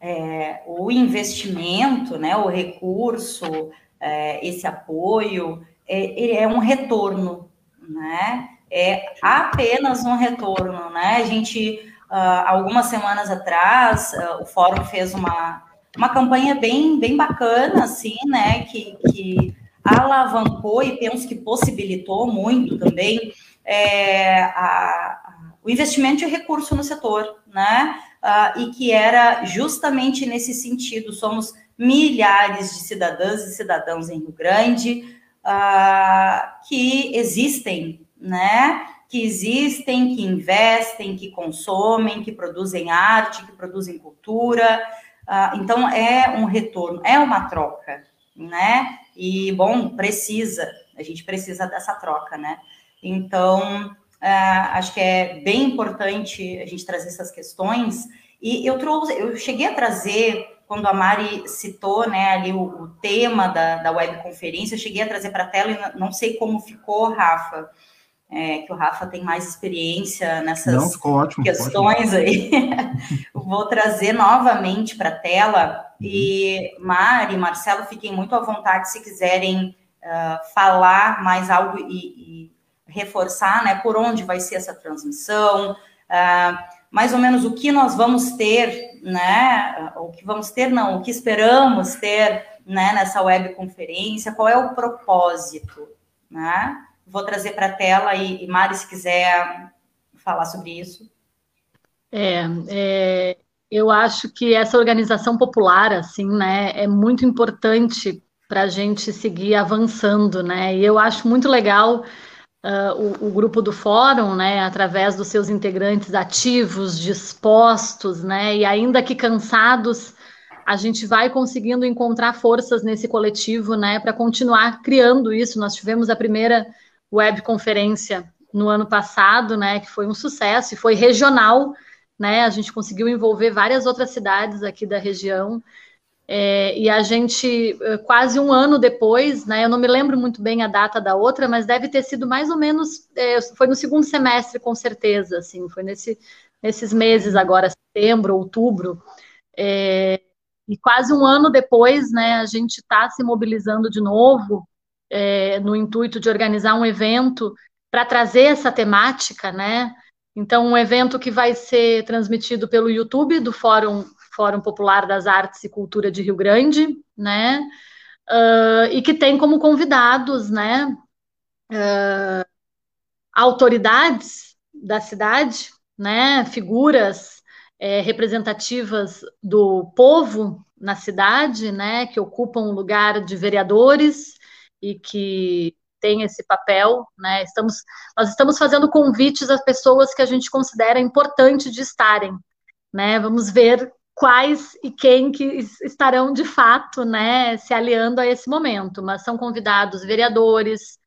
é, o investimento, né, o recurso, é, esse apoio, é, é um retorno, né? É apenas um retorno, né? A gente, uh, algumas semanas atrás, uh, o fórum fez uma, uma campanha bem, bem bacana, assim, né? Que, que alavancou e penso que possibilitou muito também é, a, a, o investimento de recurso no setor, né? Uh, e que era justamente nesse sentido. Somos milhares de cidadãs e cidadãos em Rio Grande uh, que existem, né? Que existem, que investem, que consomem, que produzem arte, que produzem cultura. Uh, então, é um retorno, é uma troca, né? E, bom, precisa, a gente precisa dessa troca, né? Então, é, acho que é bem importante a gente trazer essas questões. E eu trouxe, eu cheguei a trazer, quando a Mari citou né, ali o, o tema da, da webconferência, eu cheguei a trazer para a tela e não sei como ficou, Rafa. É, que o Rafa tem mais experiência nessas Não, ótimo, questões ótimo. aí. Vou trazer novamente para a tela e Mari, Marcelo, fiquem muito à vontade se quiserem uh, falar mais algo e, e, reforçar, né, por onde vai ser essa transmissão, uh, mais ou menos o que nós vamos ter, né, o que vamos ter, não, o que esperamos ter, né, nessa webconferência, qual é o propósito, né? Vou trazer para a tela e, e Mari, se quiser falar sobre isso. É, é, eu acho que essa organização popular, assim, né, é muito importante para a gente seguir avançando, né? E eu acho muito legal uh, o, o, grupo do fórum, né, através dos seus integrantes ativos, dispostos, né, e ainda que cansados, a gente vai conseguindo encontrar forças nesse coletivo, né, para continuar criando isso. Nós tivemos a primeira webconferência no ano passado, né, que foi um sucesso e foi regional, né, a gente conseguiu envolver várias outras cidades aqui da região. É, e a gente, eh, quase um ano depois, né, eu não me lembro muito bem a data da outra, mas deve ter sido mais ou menos, é, foi no segundo semestre, com certeza, assim, foi nesse, nesses meses agora, setembro, outubro, é, e quase um ano depois, né, a gente está se mobilizando de novo é, no intuito de organizar um evento para trazer essa temática, né? Então, um evento que vai ser transmitido pelo YouTube do Fórum, Fórum Popular das Artes e Cultura de Rio Grande, né? Uh, e que tem como convidados, né? Uh, autoridades da cidade, né? Figuras é, representativas do povo na cidade, né? Que ocupam o lugar de vereadores e que tem esse papel, né? Estamos, nós estamos fazendo convites às pessoas que a gente considera importante de estarem, né? Vamos ver quais e quem que estarão de fato, né, se aliando a esse momento. Mas são convidados vereadores,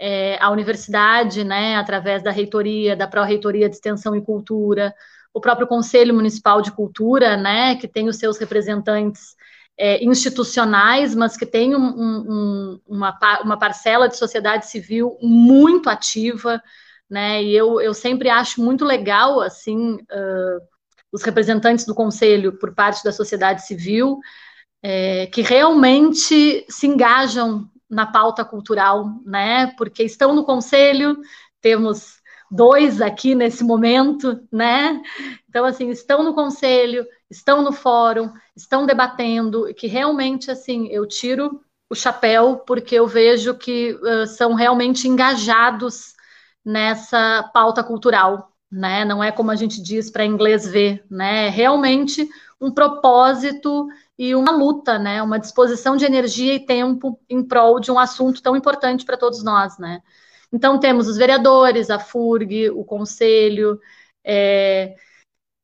é, a universidade, né, através da reitoria, da pró-reitoria de extensão e cultura, o próprio Conselho Municipal de Cultura, né, que tem os seus representantes é, institucionais, mas que tem um, um, uma, uma parcela de sociedade civil muito ativa, né? E eu, eu sempre acho muito legal, assim, uh, os representantes do conselho por parte da sociedade civil, é, que realmente se engajam na pauta cultural, né? Porque estão no conselho, temos dois aqui nesse momento, né? Então, assim, estão no conselho, estão no fórum, estão debatendo, que realmente, assim, eu tiro o chapéu porque eu vejo que uh, são realmente engajados nessa pauta cultural, né? Não é como a gente diz para inglês ver, né? É realmente um propósito e uma luta, né? Uma disposição de energia e tempo em prol de um assunto tão importante para todos nós, né? Então temos os vereadores, a FURG, o conselho, é,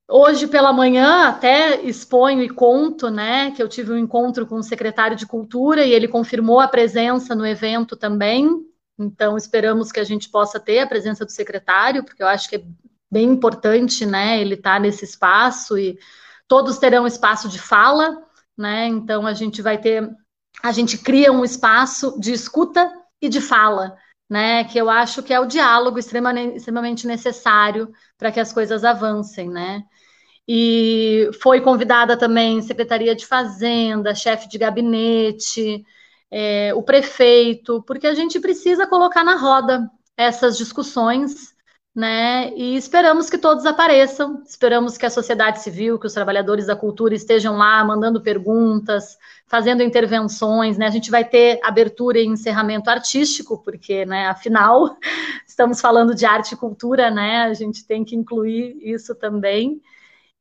Hoje pela manhã até exponho e conto, né, que eu tive um encontro com o secretário de Cultura e ele confirmou a presença no evento também. Então esperamos que a gente possa ter a presença do secretário, porque eu acho que é bem importante, né, ele estar tá nesse espaço e todos terão espaço de fala, né? Então a gente vai ter, a gente cria um espaço de escuta e de fala, né? Que eu acho que é o diálogo extremamente, necessário para que as coisas avancem, né? e foi convidada também Secretaria de Fazenda, chefe de gabinete, é, o prefeito, porque a gente precisa colocar na roda essas discussões, né? E esperamos que todos apareçam, esperamos que a sociedade civil, que os trabalhadores da cultura estejam lá mandando perguntas, fazendo intervenções, né? A gente vai ter abertura e encerramento artístico, porque, né, afinal, estamos falando de arte e cultura, né? A gente tem que incluir isso também.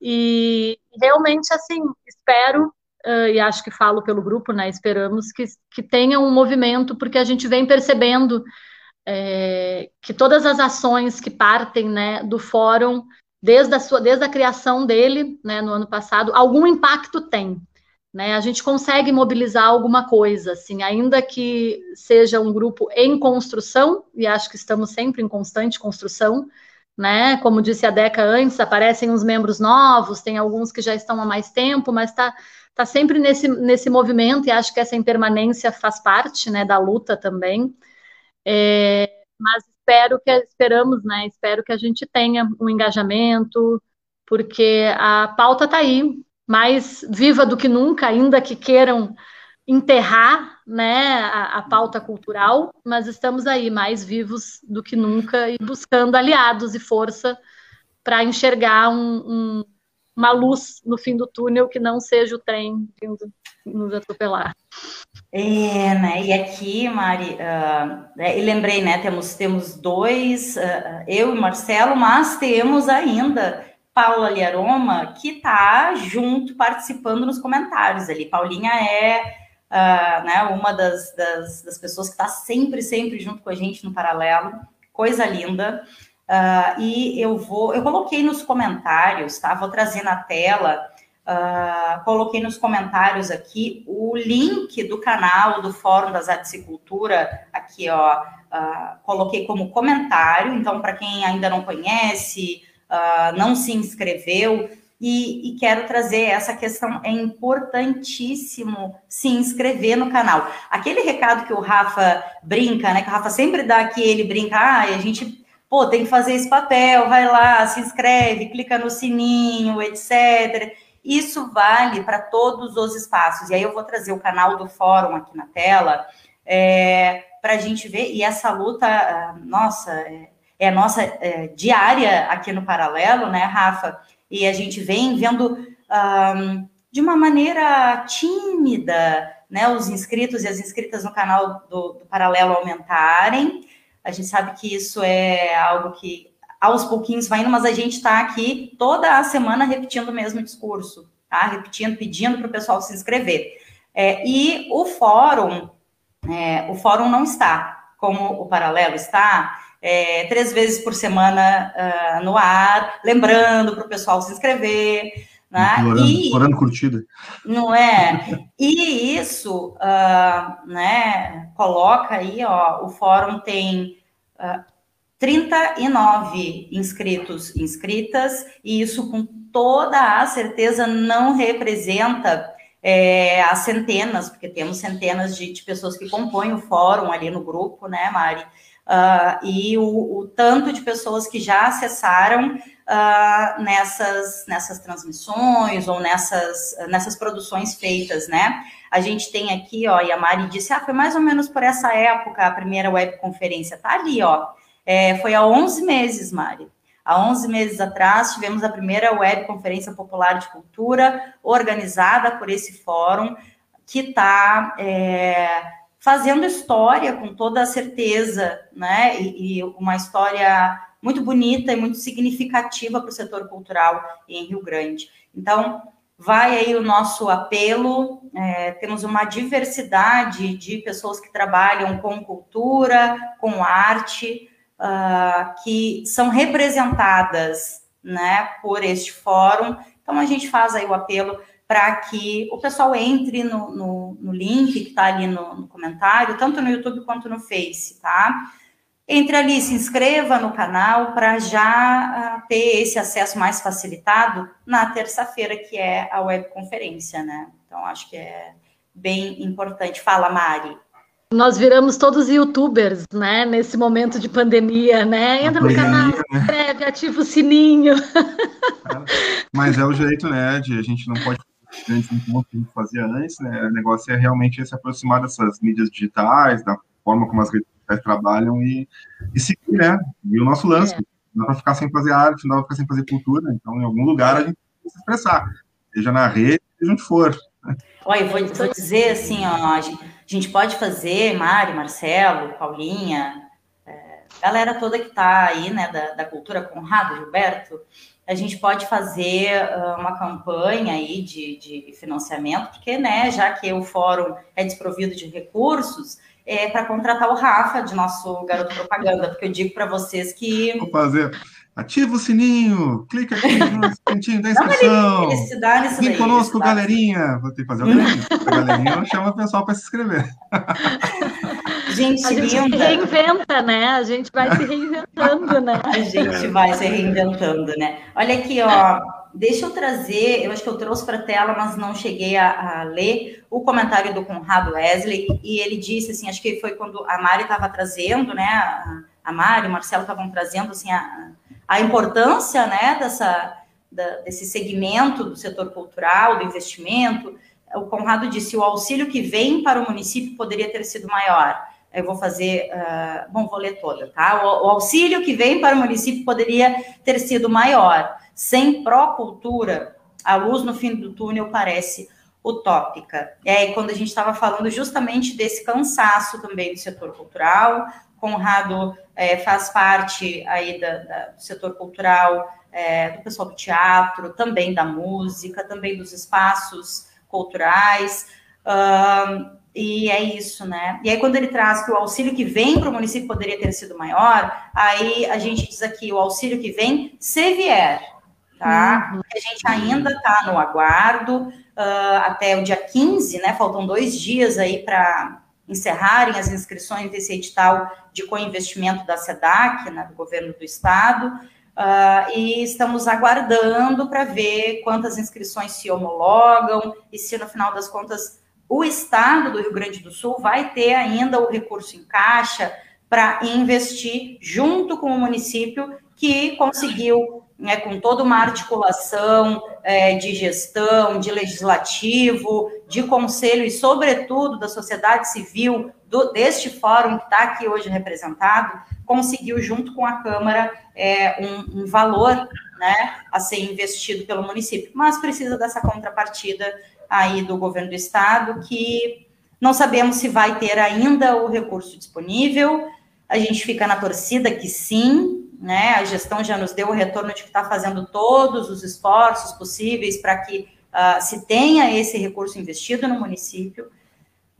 E realmente, assim, espero, uh, e acho que falo pelo grupo, né? Esperamos que, que tenha um movimento, porque a gente vem percebendo é, que todas as ações que partem né, do fórum, desde a, sua, desde a criação dele, né, no ano passado, algum impacto tem. Né, a gente consegue mobilizar alguma coisa, assim, ainda que seja um grupo em construção, e acho que estamos sempre em constante construção, né? Como disse a Deca antes, aparecem uns membros novos, tem alguns que já estão há mais tempo, mas está tá sempre nesse, nesse movimento e acho que essa impermanência faz parte, né, da luta também. É, mas espero que esperamos, né? Espero que a gente tenha um engajamento, porque a pauta está aí, mais viva do que nunca, ainda que queiram enterrar né, a, a, pauta cultural, mas estamos aí mais vivos do que nunca e buscando aliados e força para enxergar um, um, uma luz no fim do túnel que não seja o trem vindo nos atropelar. É, né? E aqui, Mari, uh, e lembrei, né? Temos temos dois, uh, eu e Marcelo, mas temos ainda Paula Liaroma que está junto participando nos comentários ali. Paulinha é uh, né, uma das, das, das pessoas que está sempre, sempre junto com a gente no paralelo, coisa linda. Uh, e eu vou, eu coloquei nos comentários, tá? Vou trazer na tela Uh, coloquei nos comentários aqui o link do canal do Fórum das Artes e Cultura, aqui, ó, uh, coloquei como comentário, então, para quem ainda não conhece, uh, não se inscreveu, e, e, quero trazer essa questão, é importantíssimo se inscrever no canal. Aquele recado que o Rafa brinca, né, que o Rafa sempre dá aqui, ele brinca, ah, a gente pô, tem que fazer esse papel, vai lá, se inscreve, clica no sininho, etc. Isso vale para todos os espaços. E aí eu vou trazer o canal do fórum aqui na tela é, para a gente ver. E essa luta, ah, nossa, é, é nossa é, diária aqui no Paralelo, né, Rafa? E a gente vem vendo um, de uma maneira tímida, né, os inscritos e as inscritas no canal do, do Paralelo aumentarem. A gente sabe que isso é algo que aos pouquinhos vai indo, mas a gente está aqui toda a semana repetindo o mesmo discurso, tá? Repetindo, pedindo para o pessoal se inscrever. É, e o fórum, é, o fórum não está, como o paralelo está, é, três vezes por semana uh, no ar, lembrando para o pessoal se inscrever. Né? Explorando, curtida. Não é? E isso uh, né, coloca aí, ó, o fórum tem uh, 39 inscritos inscritas, e isso com toda a certeza não representa é, as centenas, porque temos centenas de, de, pessoas que compõem o fórum ali no grupo, né, Mari? Uh, e o, o, tanto de pessoas que já acessaram uh, nessas, nessas transmissões ou nessas, nessas produções feitas, né? A gente tem aqui, ó, e a Mari disse, ah, foi mais ou menos por essa época a primeira webconferência, tá ali, ó, é, foi há 11 meses, Mari. Há 11 meses atrás, tivemos a primeira webconferência popular de cultura organizada por esse fórum, que está é, fazendo história com toda a certeza, né? E, e uma história muito bonita e muito significativa para o setor cultural em Rio Grande. Então, vai aí o nosso apelo. É, temos uma diversidade de pessoas que trabalham com cultura, com arte, uh, que são representadas né, por este fórum. Então, a gente faz aí o apelo para que o pessoal entre no, no, no link que está ali no, no, comentário, tanto no YouTube quanto no Face, tá? Entre ali, se inscreva no canal para já uh, ter esse acesso mais facilitado na terça-feira, que é a webconferência, né? Então, acho que é bem importante. Fala, Mari. Nós viramos todos youtubers, né? Nesse momento de pandemia, né? Entra no canal, né? inscreve, ativa o sininho. É, mas é o jeito, né? De a gente não pode grandes encontros que a gente fazia antes, né? O negócio é realmente se aproximar dessas mídias digitais, da forma como as redes sociais trabalham e, e seguir, né? E o nosso lance. É. Não dá para ficar sem fazer arte, não dá para ficar sem fazer cultura. Então, em algum lugar a gente tem que se expressar, seja na rede, seja onde for. Né? Olha, vou, vou dizer assim, ó, a gente pode fazer, Mário, Marcelo, Paulinha, é, galera toda que está aí, né, da, da cultura, Conrado, Gilberto, a gente pode fazer uh, uma campanha aí de, de financiamento, porque, né, já que o fórum é desprovido de recursos, é para contratar o Rafa, de nosso garoto propaganda, porque eu digo para vocês que. Vou fazer. Ativa o sininho, clica aqui no cantinho da inscrição. Vem conosco, galerinha. Vou ter que fazer o galerinha. A galerinha chama o pessoal para se inscrever. Gente, a gente linda. reinventa, né? A gente vai se reinventando, né? A gente vai se reinventando, né? Olha aqui, ó. Deixa eu trazer, eu acho que eu trouxe para a tela, mas não cheguei a, a, ler o comentário do Conrado Wesley, e ele disse assim, acho que foi quando a Mari estava trazendo, né? A, a Mari, o Marcelo estavam trazendo assim a, a importância né, dessa, da, desse segmento do setor cultural, do investimento. O Conrado disse: o auxílio que vem para o município poderia ter sido maior. Eu vou fazer, uh, bom, vou ler toda, tá? O, o, auxílio que vem para o município poderia ter sido maior. Sem pró-cultura, a luz no fim do túnel parece utópica. É quando a gente estava falando justamente desse cansaço também do setor cultural, Conrado é, faz parte aí da, da, do setor cultural, é, do pessoal do teatro, também da música, também dos espaços culturais. Um, e é isso, né? E aí, quando ele traz que o auxílio que vem para o município poderia ter sido maior, aí a gente diz aqui: o auxílio que vem, se vier. tá? Uhum. A gente ainda está no aguardo uh, até o dia 15, né? Faltam dois dias aí para encerrarem as inscrições desse edital de co-investimento da SEDAC, né, do governo do estado, uh, e estamos aguardando para ver quantas inscrições se homologam e se no final das contas o estado do Rio Grande do Sul vai ter ainda o recurso em caixa para investir junto com o município que conseguiu né, com toda uma articulação é, de gestão, de legislativo, de conselho e, sobretudo, da sociedade civil, do, deste fórum que está aqui hoje representado, conseguiu, junto com a Câmara, é, um, um, valor né, a ser investido pelo município. Mas precisa dessa contrapartida aí do governo do estado, que não sabemos se vai ter ainda o recurso disponível. A gente fica na torcida que sim, né? A gestão já nos deu o retorno de que está fazendo todos os esforços possíveis para que uh, se tenha esse recurso investido no município.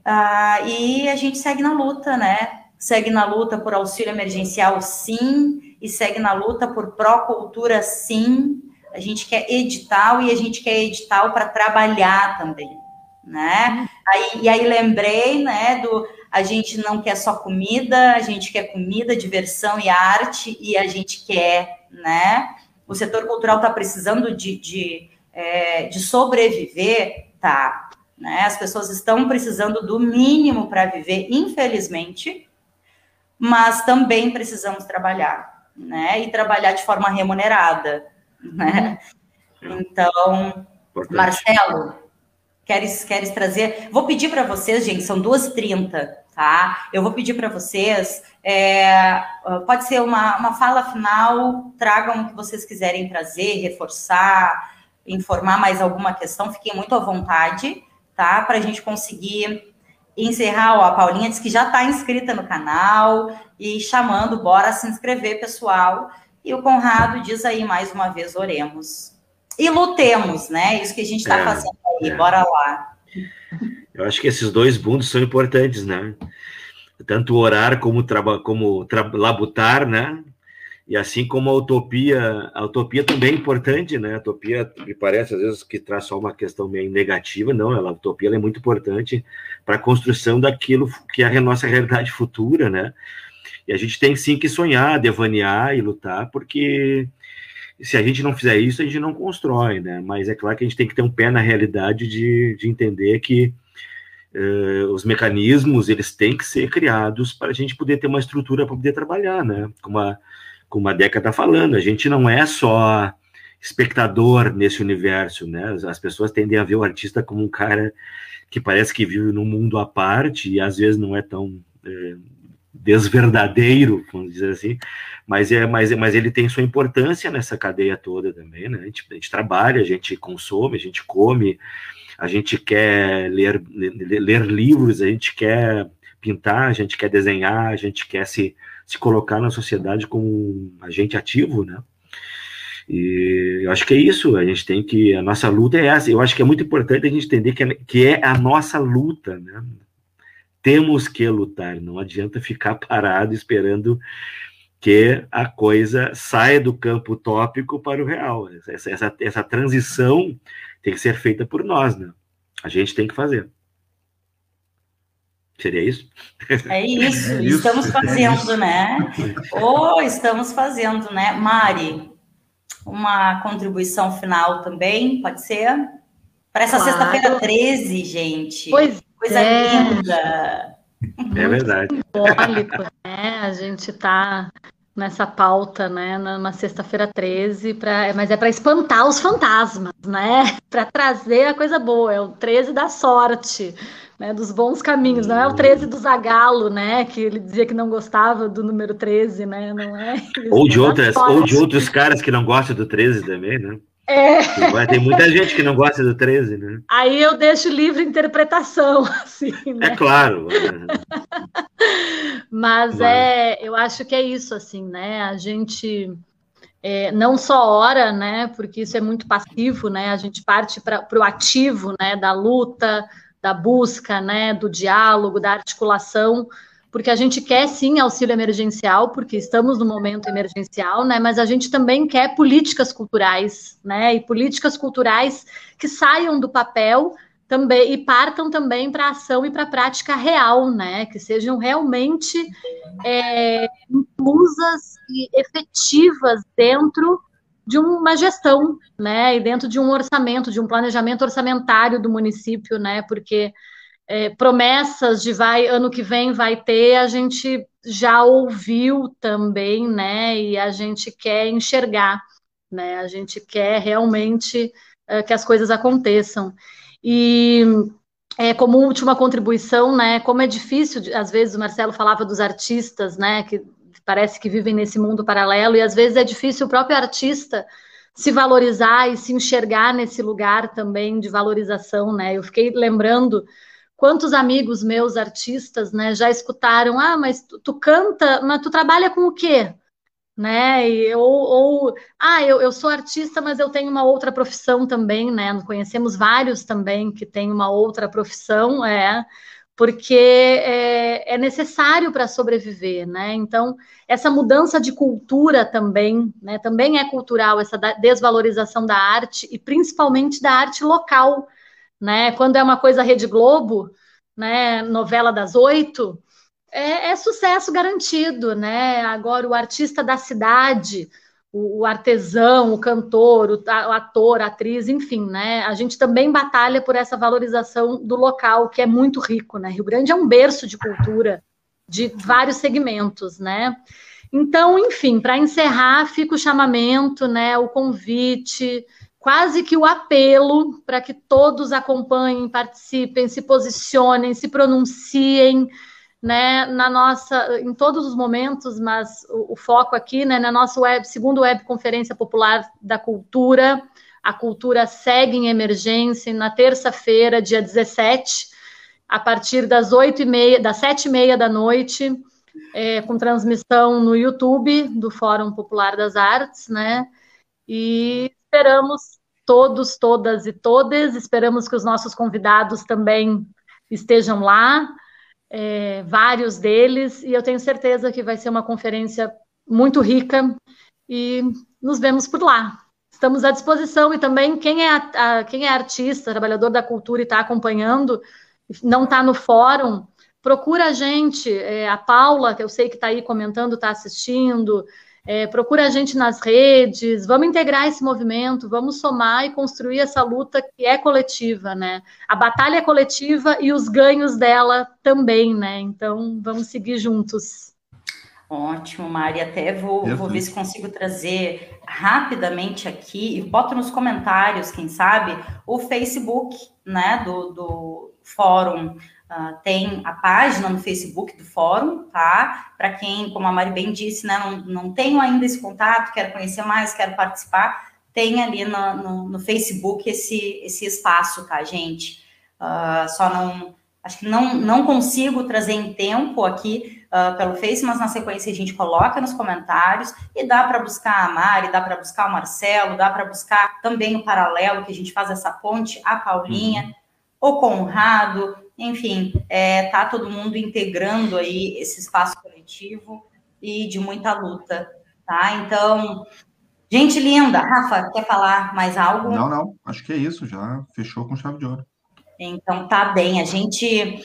Uh, e a gente segue na luta, né? Segue na luta por auxílio emergencial, sim, e segue na luta por pró-cultura, sim. A gente quer edital e a gente quer edital para trabalhar também, né? Aí, e aí lembrei, né, do a gente não quer só comida, a gente quer comida, diversão e arte, e a gente quer, né? O setor cultural está precisando de, de, é, de sobreviver, tá? Né? As pessoas estão precisando do mínimo para viver, infelizmente, mas também precisamos trabalhar, né? E trabalhar de forma remunerada, né? Uhum. Então, Marcelo, queres, queres trazer? Vou pedir para vocês, gente, são 2h30 tá? Eu vou pedir para vocês, é, pode ser uma, uma fala final, tragam o que vocês quiserem trazer, reforçar, informar mais alguma questão, fiquem muito à vontade, tá? Para a gente conseguir encerrar. Ó, a Paulinha disse que já está inscrita no canal e chamando, bora se inscrever, pessoal. E o Conrado diz aí mais uma vez, oremos. E lutemos, né? Isso que a gente está é, fazendo aí, é. bora lá. Eu acho que esses dois bundos são importantes, né? Tanto orar como, como labutar, né? E assim como a utopia, a utopia também é importante, né? A utopia me parece às vezes que traz só uma questão meio negativa, não, ela, a utopia é muito importante para a construção daquilo que é a nossa realidade futura, né? E a gente tem sim que sonhar, devanear e lutar, porque se a gente não fizer isso, a gente não constrói, né? Mas é claro que a gente tem que ter um pé na realidade de, de entender que uh, os mecanismos eles têm que ser criados para a gente poder ter uma estrutura para poder trabalhar, né? Como a, como a Deca está falando, a gente não é só espectador nesse universo, né? As pessoas tendem a ver o artista como um cara que parece que vive num mundo à parte e às vezes não é tão é, desverdadeiro, vamos dizer assim, mas é, mas, mas ele tem sua importância nessa cadeia toda também, né? A gente, a gente trabalha, a gente consome, a gente come, a gente quer ler, ler, ler, livros, a gente quer pintar, a gente quer desenhar, a gente quer se, se colocar na sociedade como um agente ativo, né? E eu acho que é isso, a gente tem que, a nossa luta é essa, eu acho que é muito importante a gente entender que é, que é a nossa luta, né? Temos que lutar, não adianta ficar parado esperando que a coisa saia do campo utópico para o real. Essa, essa, essa transição tem que ser feita por nós, né? A gente tem que fazer. Seria isso? É isso, é isso estamos fazendo, é né? Ou oh, estamos fazendo, né? Mari, uma contribuição final também, pode ser? Para essa claro. sexta-feira 13, gente. Pois Coisa é. linda. É verdade. Simbólico, né? A gente está nessa pauta, né, numa sexta-feira 13, pra, mas é para espantar os fantasmas, né? Para trazer a coisa boa, é o 13 da sorte, né, dos bons caminhos, não é o 13 do Zagalo, né, que ele dizia que não gostava do número 13, né, não é? Ou de outras, ou de outros caras que não gostam do 13 também, né? É. Tem muita gente que não gosta do 13, né? Aí eu deixo livre interpretação, assim, né? É claro. Mas, Mas é, eu acho que é isso, assim, né? A gente é, não só ora, né? Porque isso é muito passivo, né? A gente parte para o ativo, né? Da luta, da busca, né? Do diálogo, da articulação, porque a gente quer sim auxílio emergencial, porque estamos no momento emergencial, né? Mas a gente também quer políticas culturais, né? E políticas culturais que saiam do papel também e partam também para ação e para a prática real, né? Que sejam realmente é, inclusas e efetivas dentro de uma gestão, né? E dentro de um orçamento, de um planejamento orçamentário do município, né? Porque é, promessas de vai ano que vem vai ter, a gente já ouviu também, né? E a gente quer enxergar, né? A gente quer realmente é, que as coisas aconteçam. E é, como última contribuição, né? Como é difícil, às vezes o Marcelo falava dos artistas, né? Que parece que vivem nesse mundo paralelo, e às vezes é difícil o próprio artista se valorizar e se enxergar nesse lugar também de valorização, né? Eu fiquei lembrando quantos amigos meus artistas, né, já escutaram, ah, mas tu, tu canta, mas tu trabalha com o quê? Né? E, ou, ou ah, eu, eu sou artista, mas eu tenho uma outra profissão também, né? Conhecemos vários também que têm uma outra profissão, é porque é, é necessário para sobreviver, né? Então, essa mudança de cultura também, né? Também é cultural, essa desvalorização da arte, e principalmente da arte local, né? Quando é uma coisa Rede Globo, né? Novela das oito, é, é sucesso garantido, né? Agora, o artista da cidade, o, artesão, o cantor, o, ator, a atriz, enfim, né? A gente também batalha por essa valorização do local, que é muito rico, né? Rio Grande é um berço de cultura de vários segmentos, né? Então, enfim, para encerrar, fica o chamamento, né? O convite, quase que o apelo para que todos acompanhem, participem, se posicionem, se pronunciem né, na nossa, em todos os momentos, mas o, o foco aqui, né, na nossa web, segunda web conferência popular da cultura, a cultura segue em emergência, na terça-feira, dia 17, a partir das oito e meia, das sete e meia da noite, é, com transmissão no YouTube do Fórum Popular das Artes, né, e esperamos todos, todas e todas, esperamos que os nossos convidados também estejam lá, é, vários deles, e eu tenho certeza que vai ser uma conferência muito rica e nos vemos por lá. Estamos à disposição e também quem é, a, quem é artista, trabalhador da cultura e está acompanhando, não está no fórum, procura a gente, é, a Paula, que eu sei que está aí comentando, está assistindo, é, procura a gente nas redes, vamos integrar esse movimento, vamos somar e construir essa luta que é coletiva, né? A batalha é coletiva e os ganhos dela também, né? Então, vamos seguir juntos. Ótimo, Mari. Até vou, vou ver se consigo trazer rapidamente aqui e boto nos comentários, quem sabe, o Facebook, né, do, do Fórum Uh, tem a página no Facebook do fórum, tá? Para quem, como a Mari bem disse, né, não, não tenho ainda esse contato, quero conhecer mais, quero participar, tem ali no, no, no Facebook esse, esse espaço, tá, gente? Uh, só não, acho que não, não consigo trazer em tempo aqui uh, pelo Face, mas na sequência a gente coloca nos comentários e dá para buscar a Mari, dá para buscar o Marcelo, dá para buscar também o paralelo que a gente faz essa ponte, a Paulinha, uhum. o Conrado, enfim, é, tá todo mundo integrando aí esse espaço coletivo e de muita luta, tá? Então, gente linda, Rafa, quer falar mais algo? Não, não, acho que é isso, já fechou com chave de ouro. Então, tá bem, a gente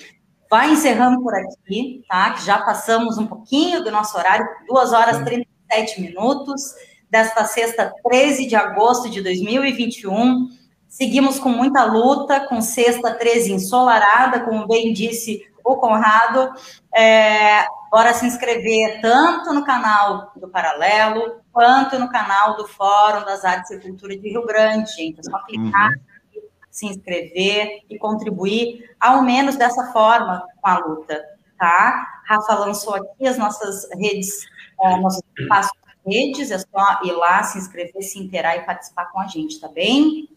vai encerrando por aqui, tá? Que já passamos um pouquinho do nosso horário, 2 horas e 37 minutos, desta sexta, 13 de agosto de 2021. Seguimos com muita luta, com sexta 13 ensolarada, como bem disse o Conrado. É, bora se inscrever tanto no canal do Paralelo, quanto no canal do Fórum das Artes e Cultura de Rio Grande, gente. É só clicar, uhum. se inscrever e contribuir, ao menos dessa forma, com a luta, tá? Rafa lançou aqui as nossas redes, é, nossos espaços redes, é só ir lá, se inscrever, se interar e participar com a gente, tá bem?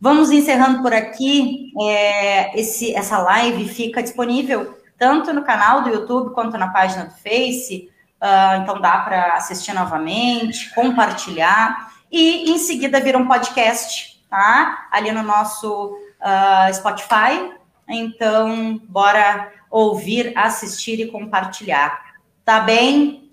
Vamos encerrando por aqui. É, esse, essa live fica disponível tanto no canal do YouTube quanto na página do Face. Uh, então dá para assistir novamente, compartilhar e em seguida vira um podcast, tá? Ali no nosso uh, Spotify Então, bora ouvir, assistir e compartilhar. Tá bem?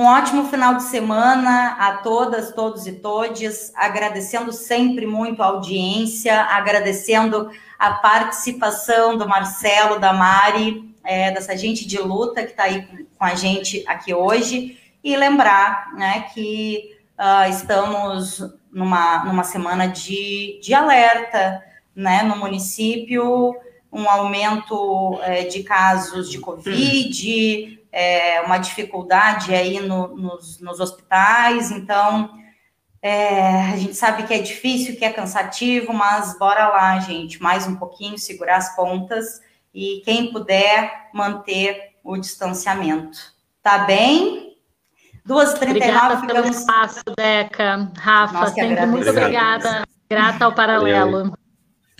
Um ótimo final de semana a todas, todos e todes. Agradecendo sempre muito a audiência, agradecendo a participação do Marcelo, da Mari, é, dessa gente de luta que está aí com a gente aqui hoje. E lembrar né, que uh, estamos numa, numa semana de, de alerta né, no município, um aumento é, de casos de Covid, é, uma dificuldade aí no, nos, nos hospitais, então é, a gente sabe que é difícil, que é cansativo, mas bora lá, gente, mais um pouquinho, segurar as pontas e quem puder manter o distanciamento. Tá bem? 2h39 obrigada ficamos... pelo espaço, Deca. Rafa, sempre muito obrigada. Grata ao paralelo.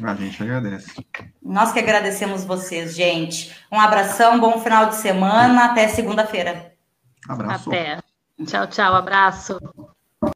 A gente agradece. Nós que agradecemos vocês, gente. Um abração, bom final de semana, até segunda-feira. Abraço. Até. Tchau, tchau, abraço.